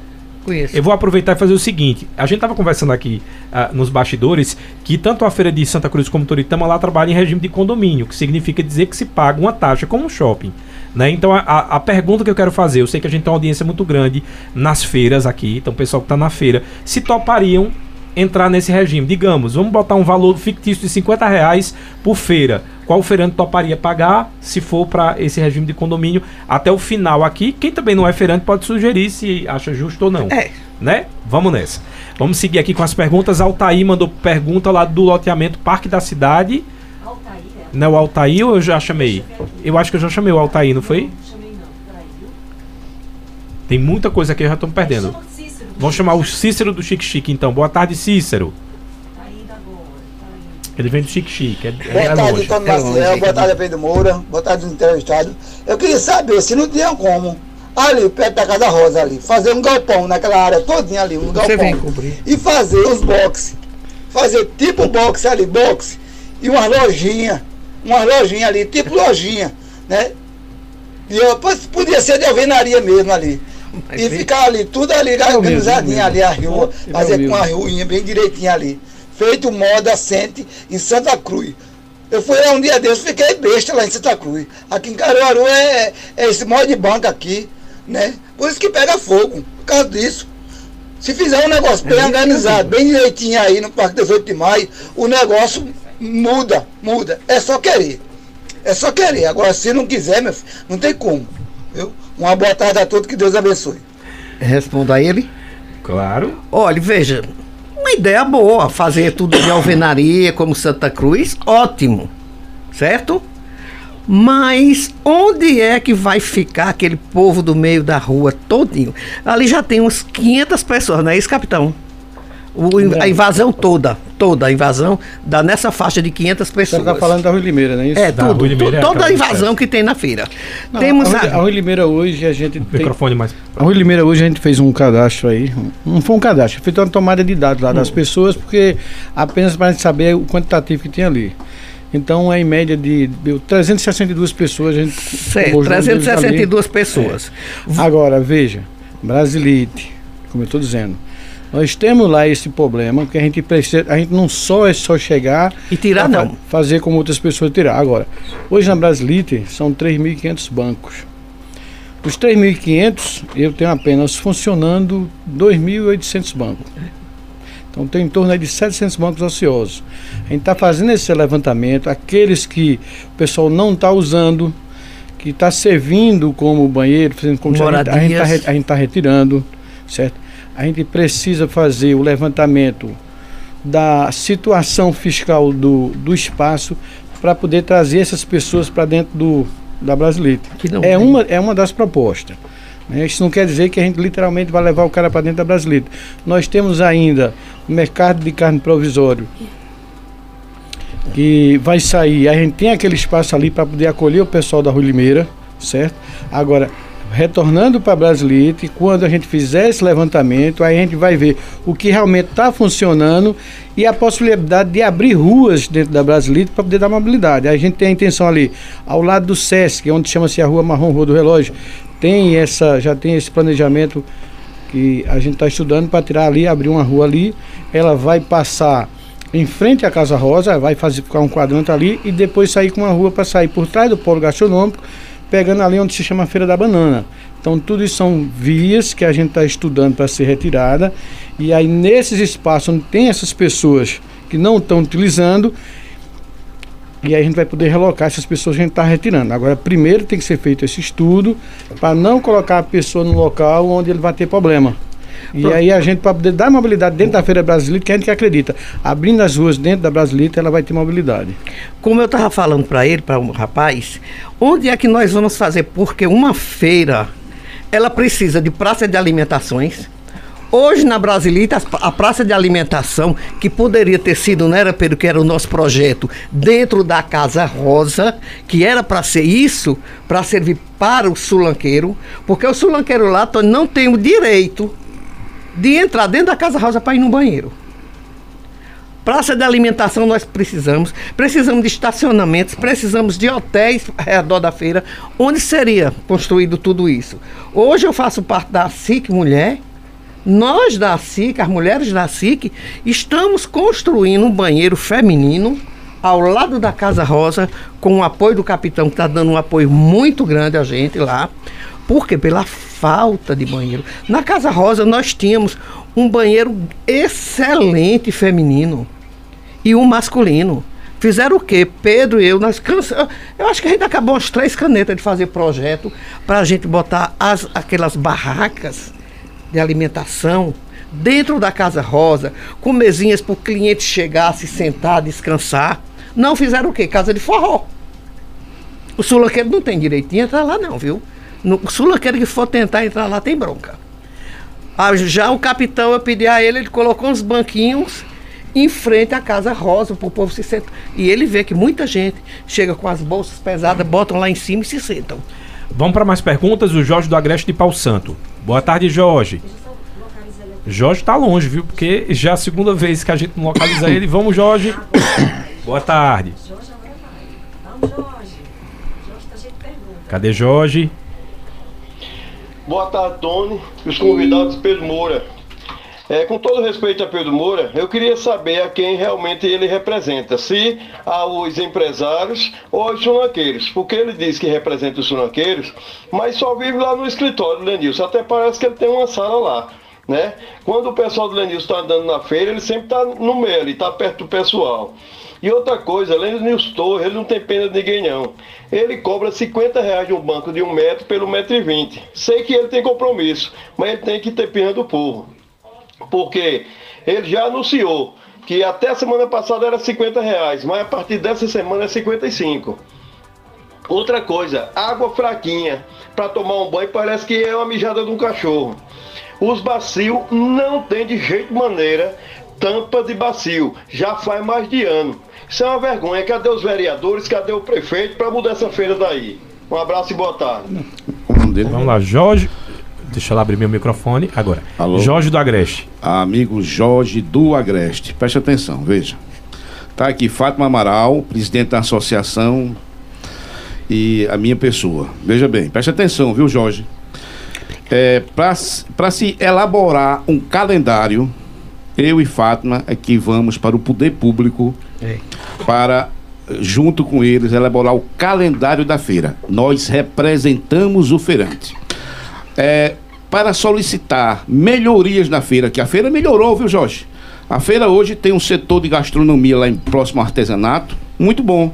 Eu vou aproveitar e fazer o seguinte: a gente estava conversando aqui uh, nos bastidores que tanto a feira de Santa Cruz como Toritama lá trabalha em regime de condomínio, que significa dizer que se paga uma taxa como um shopping. Né? Então a, a, pergunta que eu quero fazer, eu sei que a gente tem uma audiência muito grande nas feiras aqui, então o pessoal que está na feira, se topariam entrar nesse regime. Digamos, vamos botar um valor fictício de 50 reais por feira. Qual feirante toparia pagar se for para esse regime de condomínio até o final aqui? Quem também não é feirante pode sugerir se acha justo ou não. É. Né? Vamos nessa. Vamos seguir aqui com as perguntas. Altair mandou pergunta lá do loteamento Parque da Cidade. Altair, é. Não é o Altair ou eu já chamei? Eu acho que eu já chamei o Altair, não foi? Não, chamei não. Tem muita coisa aqui, eu já estou perdendo. Vamos chamar o Cícero do Chique Chique, então. Boa tarde, Cícero. Tá Ele vem do Chique Chique. É, boa é tarde, longe. Antônio Maciel. Boa tarde, Pedro Moura. Boa tarde, entrevistado. Eu queria saber se não tinha como, ali perto da Casa Rosa, ali, fazer um galpão naquela área todinha ali, um Você galpão. E fazer os boxes. Fazer tipo boxe ali, boxe. E uma lojinha. Uma lojinha ali, tipo lojinha, né? E eu, podia ser de alvenaria mesmo ali e ficar ali, tudo ali, organizadinho ali, a rua, fazer com a ruinha bem direitinho ali. Feito moda assente em Santa Cruz. Eu fui lá um dia desses, fiquei besta lá em Santa Cruz. Aqui em Caruaru é, é esse modo de banca aqui, né? Por isso que pega fogo, por causa disso. Se fizer um negócio bem é organizado, bem direitinho aí no Parque 18 de Maio, o negócio muda, muda. É só querer. É só querer. Agora, se não quiser, meu filho, não tem como. Viu? Uma boa tarde a todos, que Deus abençoe. Responda a ele. Claro. Olha, veja, uma ideia boa, fazer tudo de alvenaria como Santa Cruz, ótimo, certo? Mas onde é que vai ficar aquele povo do meio da rua todinho? Ali já tem uns 500 pessoas, não é isso, capitão? O, a invasão toda, toda a invasão dá nessa faixa de 500 pessoas. Você está falando da Rui Limeira, não é isso? É, tudo, Limeira, é toda a invasão que tem na feira. Não, Temos a, Rui, a Rui Limeira hoje a gente o tem, microfone mais. A Rui Limeira hoje a gente fez um cadastro aí, não foi um cadastro, feito uma tomada de dados lá hum. das pessoas, porque apenas para a gente saber o quantitativo que tem ali. Então é em média de 362 pessoas a gente. Certo, 362 pessoas. É. Agora, veja, Brasilite, como eu estou dizendo nós temos lá esse problema, que a gente precisa, a gente não só é só chegar e tirar não, fazer como outras pessoas tirar. Agora, hoje na Brasilite são 3.500 bancos. Dos 3.500, eu tenho apenas funcionando 2.800 bancos. Então tem em torno de 700 bancos ociosos. A gente está fazendo esse levantamento, aqueles que o pessoal não está usando, que está servindo como banheiro, fazendo como a gente está tá retirando, certo? A gente precisa fazer o levantamento da situação fiscal do, do espaço para poder trazer essas pessoas para dentro do, da Brasilite. É uma, é uma das propostas. Né? Isso não quer dizer que a gente literalmente vai levar o cara para dentro da Brasilite. Nós temos ainda o mercado de carne provisório que vai sair. A gente tem aquele espaço ali para poder acolher o pessoal da Rua Limeira, certo? Agora, retornando para Brasilite, quando a gente fizer esse levantamento, aí a gente vai ver o que realmente está funcionando e a possibilidade de abrir ruas dentro da Brasilite para poder dar mobilidade. A gente tem a intenção ali, ao lado do SESC, onde chama-se a Rua Marrom, Rua do Relógio, tem essa, já tem esse planejamento que a gente está estudando para tirar ali, abrir uma rua ali, ela vai passar em frente à Casa Rosa, vai fazer ficar um quadrante ali e depois sair com uma rua para sair por trás do polo gastronômico pegando ali onde se chama Feira da Banana. Então, tudo isso são vias que a gente está estudando para ser retirada. E aí, nesses espaços onde tem essas pessoas que não estão utilizando, e aí a gente vai poder relocar essas pessoas que a gente está retirando. Agora, primeiro tem que ser feito esse estudo para não colocar a pessoa no local onde ele vai ter problema. E aí a gente, para poder dar mobilidade dentro da Feira Brasileira, que a gente acredita, abrindo as ruas dentro da Brasileira, ela vai ter mobilidade. Como eu estava falando para ele, para o um rapaz, onde é que nós vamos fazer? Porque uma feira, ela precisa de praça de alimentações, Hoje na Brasilita, a praça de alimentação, que poderia ter sido, não era pelo que era o nosso projeto, dentro da Casa Rosa, que era para ser isso, para servir para o sulanqueiro, porque o sulanqueiro lá não tem o direito de entrar dentro da Casa Rosa para ir no banheiro. Praça de alimentação nós precisamos, precisamos de estacionamentos, precisamos de hotéis ao redor da feira, onde seria construído tudo isso. Hoje eu faço parte da SIC Mulher, Nós da SIC, as mulheres da SIC, estamos construindo um banheiro feminino ao lado da Casa Rosa, com o apoio do capitão, que está dando um apoio muito grande a gente lá. Porque pela falta de banheiro. Na Casa Rosa nós tínhamos um banheiro excelente feminino e um masculino. Fizeram o quê? Pedro e eu, nós cansamos. Eu acho que a gente acabou as três canetas de fazer projeto para a gente botar as, aquelas barracas de alimentação dentro da Casa Rosa, com mesinhas para o cliente chegar, se sentar, descansar. Não fizeram o quê? Casa de forró. O sulaqueiro não tem direitinho a entrar lá, não, viu? No, o sulaqueiro que for tentar entrar lá tem bronca. Ah, já o capitão, eu pedi a ele, ele colocou uns banquinhos em frente à Casa Rosa, para o povo se sentar. E ele vê que muita gente chega com as bolsas pesadas, botam lá em cima e se sentam. Vamos para mais perguntas. O Jorge do Agreste de Pau Santo. Boa tarde, Jorge. Jorge está longe, viu? Porque já é a segunda vez que a gente não localiza ele. Vamos, Jorge. Boa tarde. Jorge agora vai. Vamos, Jorge. Jorge tá cheio de perguntas. Cadê Jorge? Boa tarde, Tony. Os convidados Pedro Moura. É, com todo respeito a Pedro Moura, eu queria saber a quem realmente ele representa, se aos empresários ou aos sunaqueiros, porque ele diz que representa os sunaqueiros, mas só vive lá no escritório do Lenilson, até parece que ele tem uma sala lá. Né? Quando o pessoal do Lenilson está andando na feira, ele sempre está no meio, ele está perto do pessoal. E outra coisa, Lenilson Torres, ele não tem pena de ninguém não. Ele cobra 50 reais de um banco de um metro pelo metro e vinte. Sei que ele tem compromisso, mas ele tem que ter pena do povo porque ele já anunciou que até a semana passada era 50 reais, mas a partir dessa semana é 55. Outra coisa, água fraquinha para tomar um banho parece que é uma mijada de um cachorro. Os bacios não tem de jeito maneira tampa de bacio, já faz mais de ano. Isso é uma vergonha. Cadê os vereadores? Cadê o prefeito para mudar essa feira daí? Um abraço e boa tarde. Vamos lá, Jorge. Deixa eu abrir meu microfone agora. Alô? Jorge do Agreste. Amigo Jorge do Agreste. Preste atenção, veja. Tá aqui Fátima Amaral, presidente da associação e a minha pessoa. Veja bem, preste atenção, viu, Jorge? É, Para se elaborar um calendário, eu e Fátima aqui vamos para o poder público é. para junto com eles elaborar o calendário da feira. Nós representamos o feirante. É, para solicitar melhorias na feira, que a feira melhorou, viu, Jorge? A feira hoje tem um setor de gastronomia lá em próximo ao artesanato, muito bom.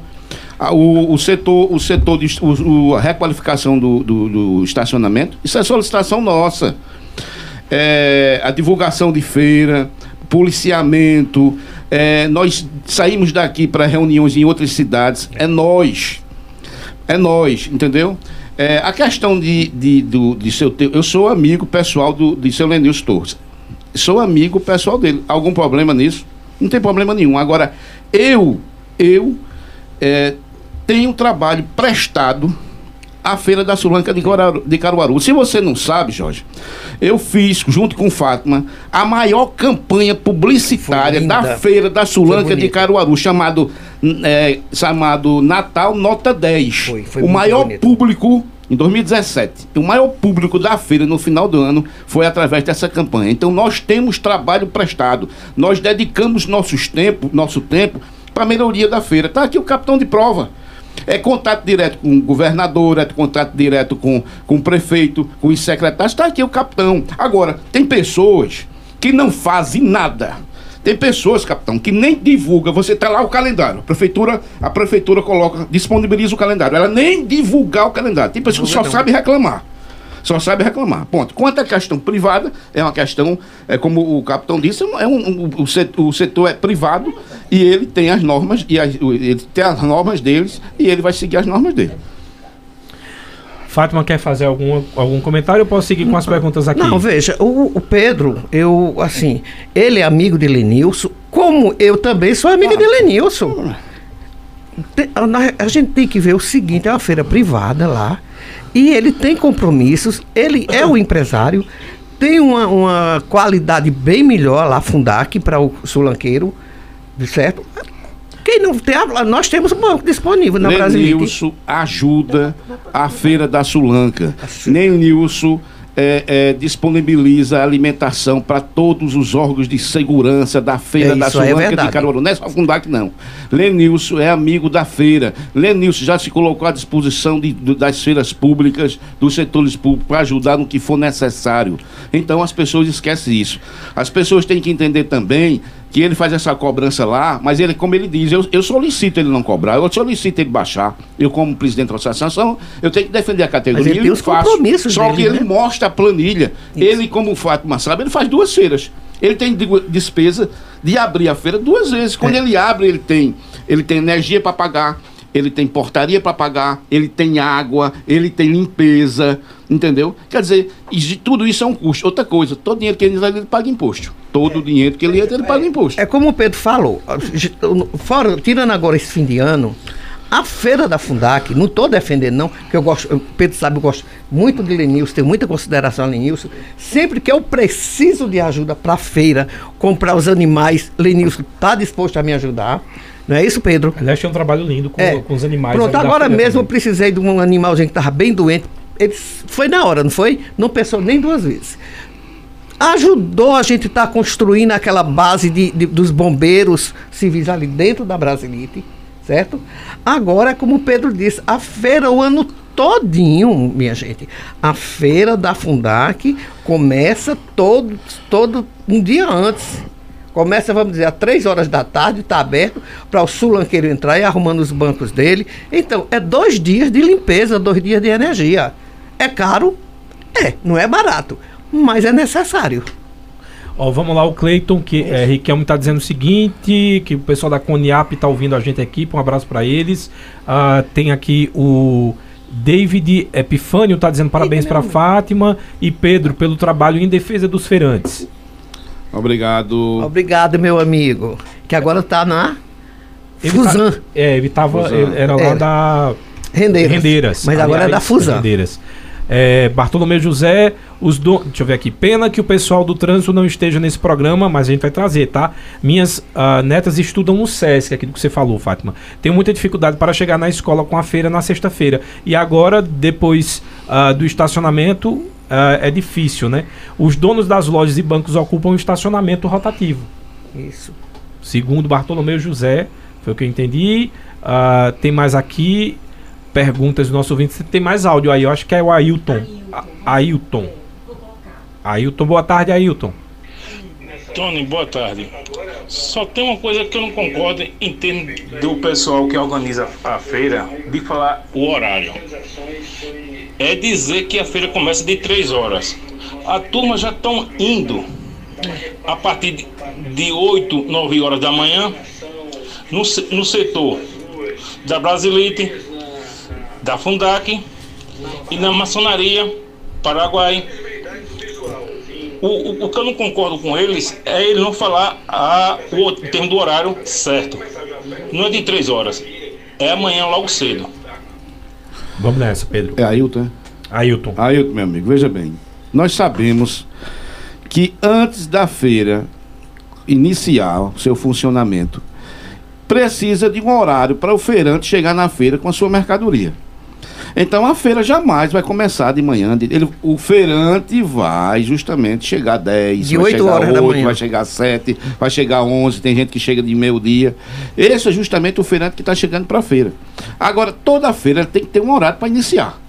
O, o setor, o setor de o, a requalificação do, do, do, estacionamento, isso é solicitação nossa. É, a divulgação de feira, policiamento, é, nós saímos daqui para reuniões em outras cidades, é nós. É nós, entendeu? É, a questão de, de, do, de seu. Eu sou amigo pessoal do, de seu Lenilson Torres. Sou amigo pessoal dele. Algum problema nisso? Não tem problema nenhum. Agora, eu, eu é, tenho trabalho prestado à Feira da Sulanca de, Caruaru, de Caruaru. Se você não sabe, Jorge, eu fiz, junto com Fátima, a maior campanha publicitária da Feira da Sulanca de Caruaru, chamado, é, chamado Natal Nota 10. Foi, foi o maior bonito. público em 2017, o maior público da feira no final do ano foi através dessa campanha. Então nós temos trabalho prestado, nós dedicamos nossos tempo, nosso tempo para a melhoria da feira. Está aqui o capitão de prova. É contato direto com o governador, é contato direto com, com o prefeito, com os secretários. Está aqui o capitão. Agora, tem pessoas que não fazem nada. Tem pessoas, capitão, que nem divulga. Você tá lá o calendário. A prefeitura, a prefeitura coloca, disponibiliza o calendário. Ela nem divulgar o calendário. Tem pessoas que só sabem reclamar. Só sabe reclamar. Ponto. Quanto à questão privada, é uma questão, é como o capitão disse, é um, um, o, setor, o setor é privado e ele tem as normas, e as, ele tem as normas deles e ele vai seguir as normas dele. Fátima quer fazer algum, algum comentário? Eu posso seguir com as perguntas aqui? Não, veja, o, o Pedro, eu, assim, ele é amigo de Lenilson, como eu também sou amigo ah. de Lenilson. A, gente tem que ver o seguinte, é uma feira privada lá, e ele tem compromissos, ele é o empresário, tem uma, uma qualidade bem melhor lá, Fundac, para o sulanqueiro, certo? Quem não tem, nós temos um banco disponível na Brasil. Nilson ajuda a Feira da Sulanca. Nem Nilson é, é, disponibiliza alimentação para todos os órgãos de segurança da feira É, da é de. Caruaru. Não é só Fundac, não. Lenilson é amigo da feira. Lenilson já se colocou à disposição de- do- das feiras públicas, dos setores públicos, para ajudar no que for necessário. Então as pessoas esquecem isso. As pessoas têm que entender também que ele faz essa cobrança lá, mas ele, como ele diz, eu, eu solicito ele não cobrar, eu solicito ele baixar. Eu, como presidente da associação, eu tenho que defender a categoria. Mas ele tem os faço. compromissos Só dele, que ele né? mostra a planilha. Ele, como o Fátima sabe, ele faz duas feiras. Ele tem despesa de abrir a feira duas vezes. Quando É. ele abre, ele tem, ele tem energia para pagar, ele tem portaria para pagar, ele tem água, ele tem limpeza, entendeu? Quer dizer, tudo isso é um custo. Outra coisa, todo dinheiro que ele entra, ele paga imposto. Todo o dinheiro que ele entra, ele paga imposto. É como o Pedro falou, fora, tirando agora esse fim de ano, a feira da Fundac, não estou defendendo não, porque eu gosto, o Pedro sabe, eu gosto muito de Lenilson, tenho muita consideração a Lenilson, sempre que eu preciso de ajuda para a feira, comprar os animais, Lenilson está disposto a me ajudar, não é isso, Pedro? Aliás, tem um trabalho lindo com, É. com os animais. Pronto, agora mesmo eu precisei de um animalzinho que estava bem doente. Ele foi na hora, não foi? Não pensou nem duas vezes. Ajudou a gente estar construindo aquela base de, de- dos bombeiros civis ali dentro da Brasilite, certo? Agora, como o Pedro disse, a feira o ano todinho, minha gente. A feira da Fundac começa todo, todo um dia antes. Começa, vamos dizer, às três horas da tarde, está aberto para o sulanqueiro entrar e arrumando os bancos dele. Então, é dois dias de limpeza, dois dias de energia. É caro? É, não é barato, mas é necessário. Ó, vamos lá, o Cleiton, que é, Riquelme tá dizendo o seguinte, que o pessoal da Coniap tá ouvindo a gente aqui, um abraço para eles. Ah, tem aqui o David Epifânio, tá dizendo parabéns para Fátima e Pedro pelo trabalho em defesa dos feirantes. Obrigado. Obrigado, meu amigo. Que agora está na Ele Fusan. tá- é, ele tava, ele era lá Era. da Rendeiras. Rendeiras. Mas agora é Aliás, da Fusan. Rendeiras. É, Bartolomeu José, os do... deixa eu ver aqui. Pena que o pessoal do trânsito não esteja nesse programa, mas a gente vai trazer, tá? Minhas ah, netas estudam no SESC, aquilo que você falou, Fátima. Tenho muita dificuldade para chegar na escola com a feira na sexta-feira. E agora, depois ah, do estacionamento, ah, é difícil, né? Os donos das lojas e bancos ocupam o estacionamento rotativo. Isso. Segundo Bartolomeu José, foi o que eu entendi. Ah, tem mais aqui perguntas do nosso ouvinte. Tem mais áudio aí, eu acho que é o Ailton. A- Ailton. Ailton, boa tarde, Ailton. Tony, boa tarde. Só tem uma coisa que eu não concordo em termos do pessoal que organiza a feira de falar o horário. É dizer que a feira começa de 3 horas. A turma já estão indo a partir de- de 8, 9 horas da manhã no, no setor da Brasilite, da Fundac e na maçonaria Paraguai. O, o, o que eu não concordo com eles é ele não falar a, o termo do horário certo. Não é de três horas. É amanhã logo cedo. Vamos nessa, Pedro. É Ailton, né? Ailton. Ailton, meu amigo, veja bem. Nós sabemos que antes da feira iniciar o seu funcionamento, precisa de um horário para o feirante chegar na feira com a sua mercadoria. Então a feira jamais vai começar de manhã. de- Ele, o feirante vai justamente chegar 10, De vai 8 chegar horas da 8, manhã. vai chegar 7, vai chegar 11, tem gente que chega de meio-dia. Esse é justamente o feirante que está chegando para a feira. Agora, toda feira tem que ter um horário para iniciar.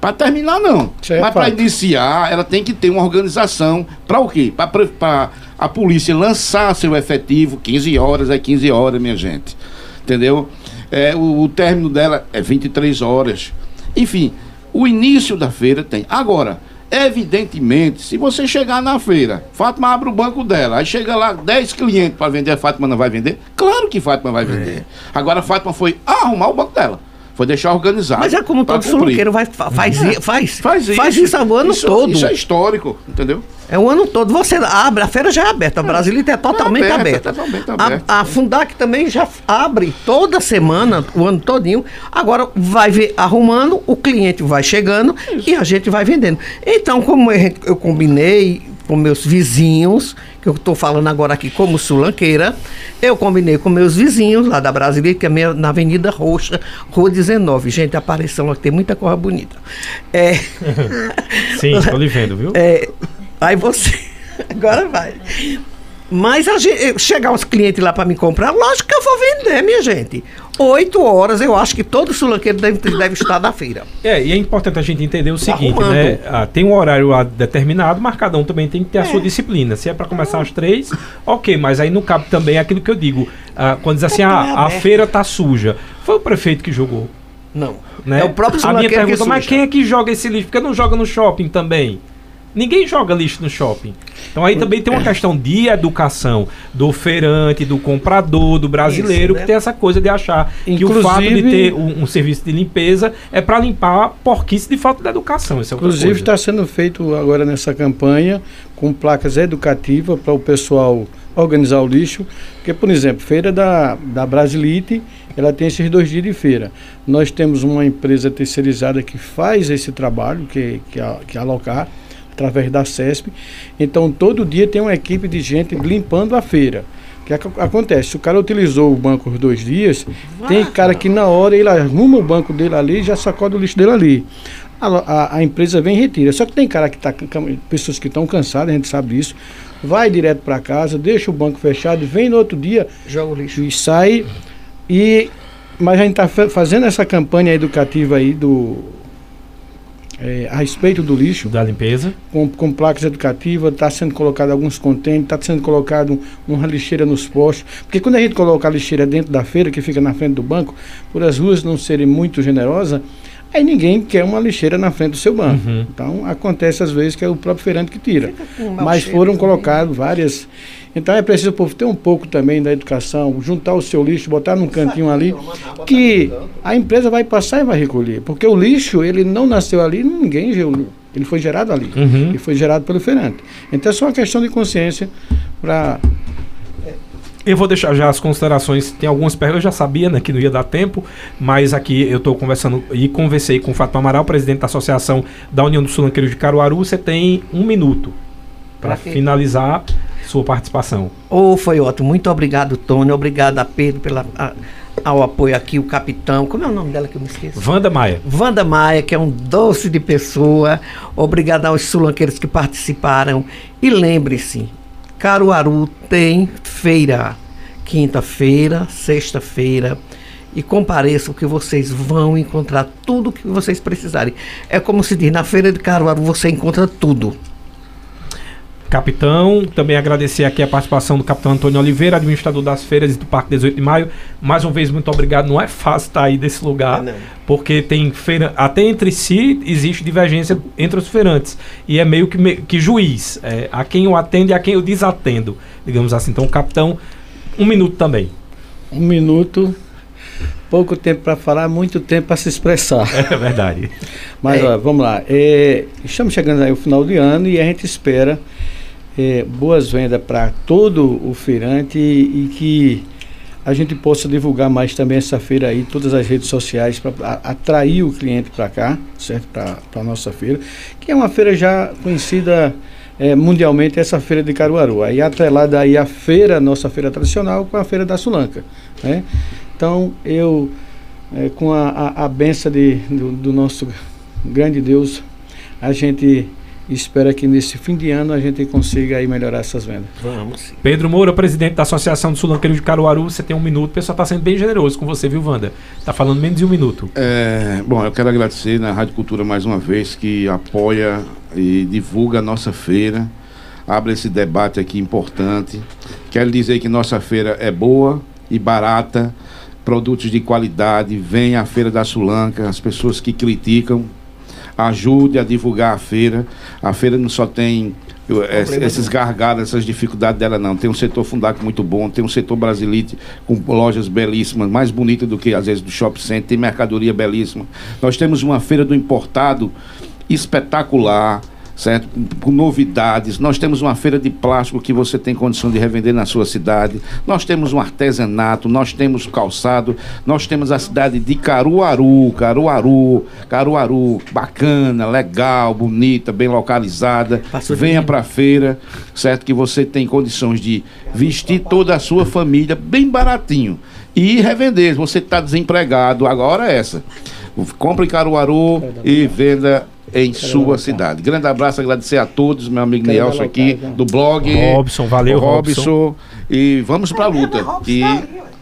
Para terminar, não. É Mas para iniciar, ela tem que ter uma organização. Para o quê? Para a polícia lançar seu efetivo, 15 horas é 15 horas, minha gente. Entendeu? É, o, o término dela é 23 horas. Enfim, o início da feira tem. Agora, evidentemente, se você chegar na feira, Fátima abre o banco dela, aí chega lá 10 clientes para vender, a Fátima não vai vender? Claro que Fátima vai vender. Agora, a Fátima foi arrumar o banco dela. Foi deixar organizado. Mas é como todo cumprir. sulanqueiro vai, fa- faz, i- faz, Faz isso. faz isso o ano Isso- todo. Isso é histórico, entendeu? É o ano todo. Você abre, a feira já é aberta. A Brasilita é totalmente aberta, aberta. totalmente aberta. A, a Fundac também já abre toda semana, o ano todinho. Agora vai ver arrumando, o cliente vai chegando e a gente vai vendendo. Então, como eu, eu combinei com meus vizinhos, que eu estou falando agora aqui como sulanqueira, eu combinei com meus vizinhos lá da Brasília, que é minha, na Avenida Roxa, Rua 19. Gente, apareção aqui tem muita coisa bonita. É... Sim, estou lhe vendo, viu? É... Aí você. Agora vai. Mas a gente, chegar os clientes lá para me comprar, lógico que eu vou vender, minha gente. Oito horas, eu acho que todo sulanqueiro deve, deve estar na feira. É, e é importante a gente entender o tá seguinte, arrumando. né? Ah, tem um horário determinado, mas cada um também tem que ter é. a sua disciplina. Se é para começar às três, ok, mas aí não cabe também aquilo que eu digo. Ah, quando diz assim, ah, a feira tá suja. Foi o prefeito que jogou. Não. Né? É o próprio A minha pergunta, mas quem é que joga esse lixo? Porque não joga no shopping também? Ninguém joga lixo no shopping. Então aí também tem uma questão de educação do feirante, do comprador, do brasileiro, Isso, né? que tem essa coisa de achar Inclusive, que o fato de ter um, um serviço de limpeza é para limpar porquice de falta de educação. Isso é Inclusive está sendo feito agora nessa campanha com placas educativas para o pessoal organizar o lixo. Porque, por exemplo, feira da, da Brasilite, ela tem esses dois dias de feira. Nós temos uma empresa terceirizada que faz esse trabalho, que, que, é, que é alocar através da CESP. Então, todo dia tem uma equipe de gente limpando a feira. O que acontece? Se o cara utilizou o banco os dois dias, tem cara que na hora ele arruma o banco dele ali e já sacode o lixo dele ali. A, a, a empresa vem e retira. Só que tem cara que está, pessoas que estão cansadas, a gente sabe disso, vai direto para casa, deixa o banco fechado, vem no outro dia, joga o lixo e sai. E, mas a gente está fazendo essa campanha educativa aí do é, a respeito do lixo. Da limpeza. Com, com placas educativas, está sendo colocado alguns contêineres, está sendo colocado uma lixeira nos postos. Porque quando a gente coloca a lixeira dentro da feira, que fica na frente do banco, por as ruas não serem muito generosas, aí ninguém quer uma lixeira na frente do seu banco. Uhum. Então acontece às vezes que é o próprio feirante que tira. Mas foram colocadas várias então é preciso o povo ter um pouco também da educação, juntar o seu lixo, botar num cantinho ali, que a empresa vai passar e vai recolher. Porque o lixo, ele não nasceu ali, ninguém viu. Ele foi gerado ali. Uhum. E foi gerado pelo feirante. Então é só uma questão de consciência para eu vou deixar já as considerações. Tem algumas perguntas, eu já sabia né, que não ia dar tempo, mas aqui eu estou conversando e conversei com o Fátima Amaral, presidente da Associação da União dos Sulanqueiros de Caruaru. Você tem um minuto para finalizar sua participação. Oh, foi ótimo. Muito obrigado, Tony. Obrigado a Pedro pela, a, ao apoio aqui, o capitão. Como é o nome dela que eu me esqueço? Wanda Maia. Wanda Maia, que é um doce de pessoa. Obrigado aos sulanqueiros que participaram. E lembre-se, Caruaru tem feira. Quinta-feira, sexta-feira. E compareçam que vocês vão encontrar tudo o que vocês precisarem. É como se diz, na feira de Caruaru você encontra tudo capitão. Também agradecer aqui a participação do capitão Antônio Oliveira, administrador das feiras do Parque 18 de Maio. Mais uma vez, muito obrigado. Não é fácil estar aí desse lugar, é porque tem feira. Até entre si existe divergência entre os feirantes. E é meio que, meio, que juiz. É, a quem eu atendo e a quem eu desatendo, digamos assim. Então, capitão, um minuto também. Um minuto pouco tempo para falar, muito tempo para se expressar. É verdade. Mas é. Ó, vamos lá. É, estamos chegando aí ao final de ano e a gente espera é, boas vendas para todo o feirante e, e, que a gente possa divulgar mais também essa feira aí, todas as redes sociais, para atrair o cliente para cá, certo? Para a nossa feira, que é uma feira já conhecida é, mundialmente, essa feira de Caruaru. Aí atrelada aí a feira, nossa feira tradicional, com a feira da Sulanca. Né? Então, eu, é, com a, a, a benção de, do, do nosso grande Deus, a gente espera que nesse fim de ano a gente consiga aí melhorar essas vendas. Vamos sim. Pedro Moura, presidente da Associação do Sulanqueiro de Caruaru, você tem um minuto. O pessoal está sendo bem generoso com você, viu, Wanda? Está falando menos de um minuto. É, bom, eu quero agradecer na Rádio Cultura mais uma vez que apoia e divulga a nossa feira, abre esse debate aqui importante. Quero dizer que nossa feira é boa e barata, produtos de qualidade, vem à Feira da Sulanca, as pessoas que criticam ajude a divulgar a feira. A feira não só tem esses gargalos, essas dificuldades dela não. Tem um setor fundaco muito bom, tem um setor brasilite com lojas belíssimas, mais bonita do que às vezes do shopping center, tem mercadoria belíssima. Nós temos uma feira do importado espetacular. Certo? Com novidades. Nós temos uma feira de plástico que você tem condição de revender na sua cidade. Nós temos um artesanato, nós temos calçado, nós temos a cidade de Caruaru, Caruaru, Caruaru, bacana, legal, bonita, bem localizada. Passou Venha para a feira, certo? Que você tem condições de vestir toda a sua família bem baratinho e revender. Você está desempregado, agora é essa. Compre em Caruaru e venda em sua cidade. Grande abraço, agradecer a todos, meu amigo Nelson aqui do blog. Robson, valeu, Robson. Robson. E vamos para a luta. E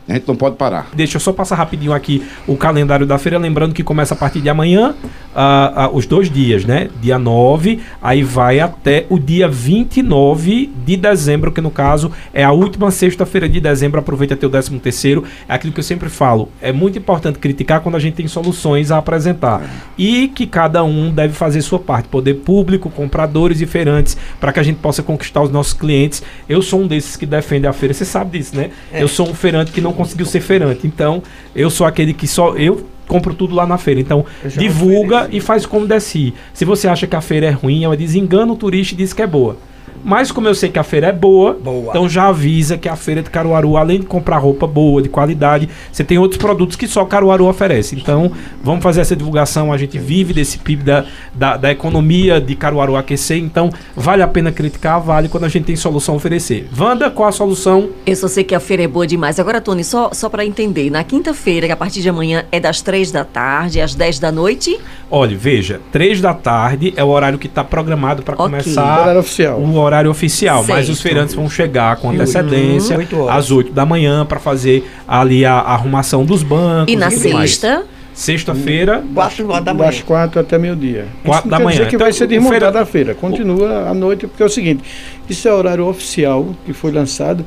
a gente não pode parar. Deixa eu só passar rapidinho aqui o calendário da feira, lembrando que começa a partir de amanhã, uh, uh, os dois dias, né? Dia 9, aí vai até o dia 29 de dezembro, que no caso é a última sexta-feira de dezembro. Aproveita até o 13 terceiro. É aquilo que eu sempre falo. É muito importante criticar quando a gente tem soluções a apresentar. E que cada um deve fazer sua parte. Poder público, compradores e feirantes, para que a gente possa conquistar os nossos clientes. Eu sou um desses que defende a feira. Você sabe disso, né? É. Eu sou um feirante que não não conseguiu ser feirante. Então, eu sou aquele que só. Eu compro tudo lá na feira. Então, divulga e faz como descer. Se você acha que a feira é ruim, ela diz engana o turista e diz que é boa. Mas como eu sei que a feira é boa, boa, então já avisa que a feira de Caruaru, além de comprar roupa boa, de qualidade, você tem outros produtos que só Caruaru oferece. Então, vamos fazer essa divulgação. A gente vive desse PIB da, da, da economia de Caruaru aquecer. Então, vale a pena criticar, vale quando a gente tem solução a oferecer. Wanda, qual a solução? Eu só sei que a feira é boa demais. Agora, Tony, só, só para entender, na quinta-feira, que a partir de amanhã é das três da tarde às dez da noite? Olha, veja, três da tarde é o horário que está programado para okay. começar. O horário oficial. O horário horário oficial, certo. mas os feirantes vão chegar com antecedência uhum. às 8 da manhã para fazer ali a, a, arrumação dos bancos. E na sexta? Sexta-feira. 4 da manhã. Das 4 até meio-dia. 4 da manhã. Dizer que então, vai ser desmontada feira... a feira. Continua à noite, porque é o seguinte: isso é o horário oficial que foi lançado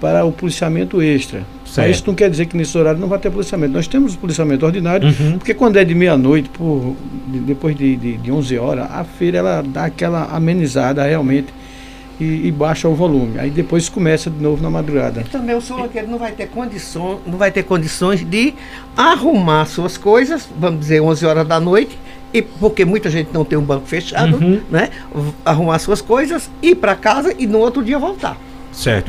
para o policiamento extra. Certo. Isso não quer dizer que nesse horário não vai ter policiamento. Nós temos policiamento ordinário, uhum. porque quando é de meia-noite, depois de, de, de 11 horas, a feira ela dá aquela amenizada realmente e, e, baixa o volume. Aí depois começa de novo na madrugada. E também o senhor não vai ter condições, não vai ter condições de arrumar suas coisas, vamos dizer, 11 horas da noite, e porque muita gente não tem um banco fechado, uhum. né? Arrumar suas coisas, ir para casa e no outro dia voltar. Certo.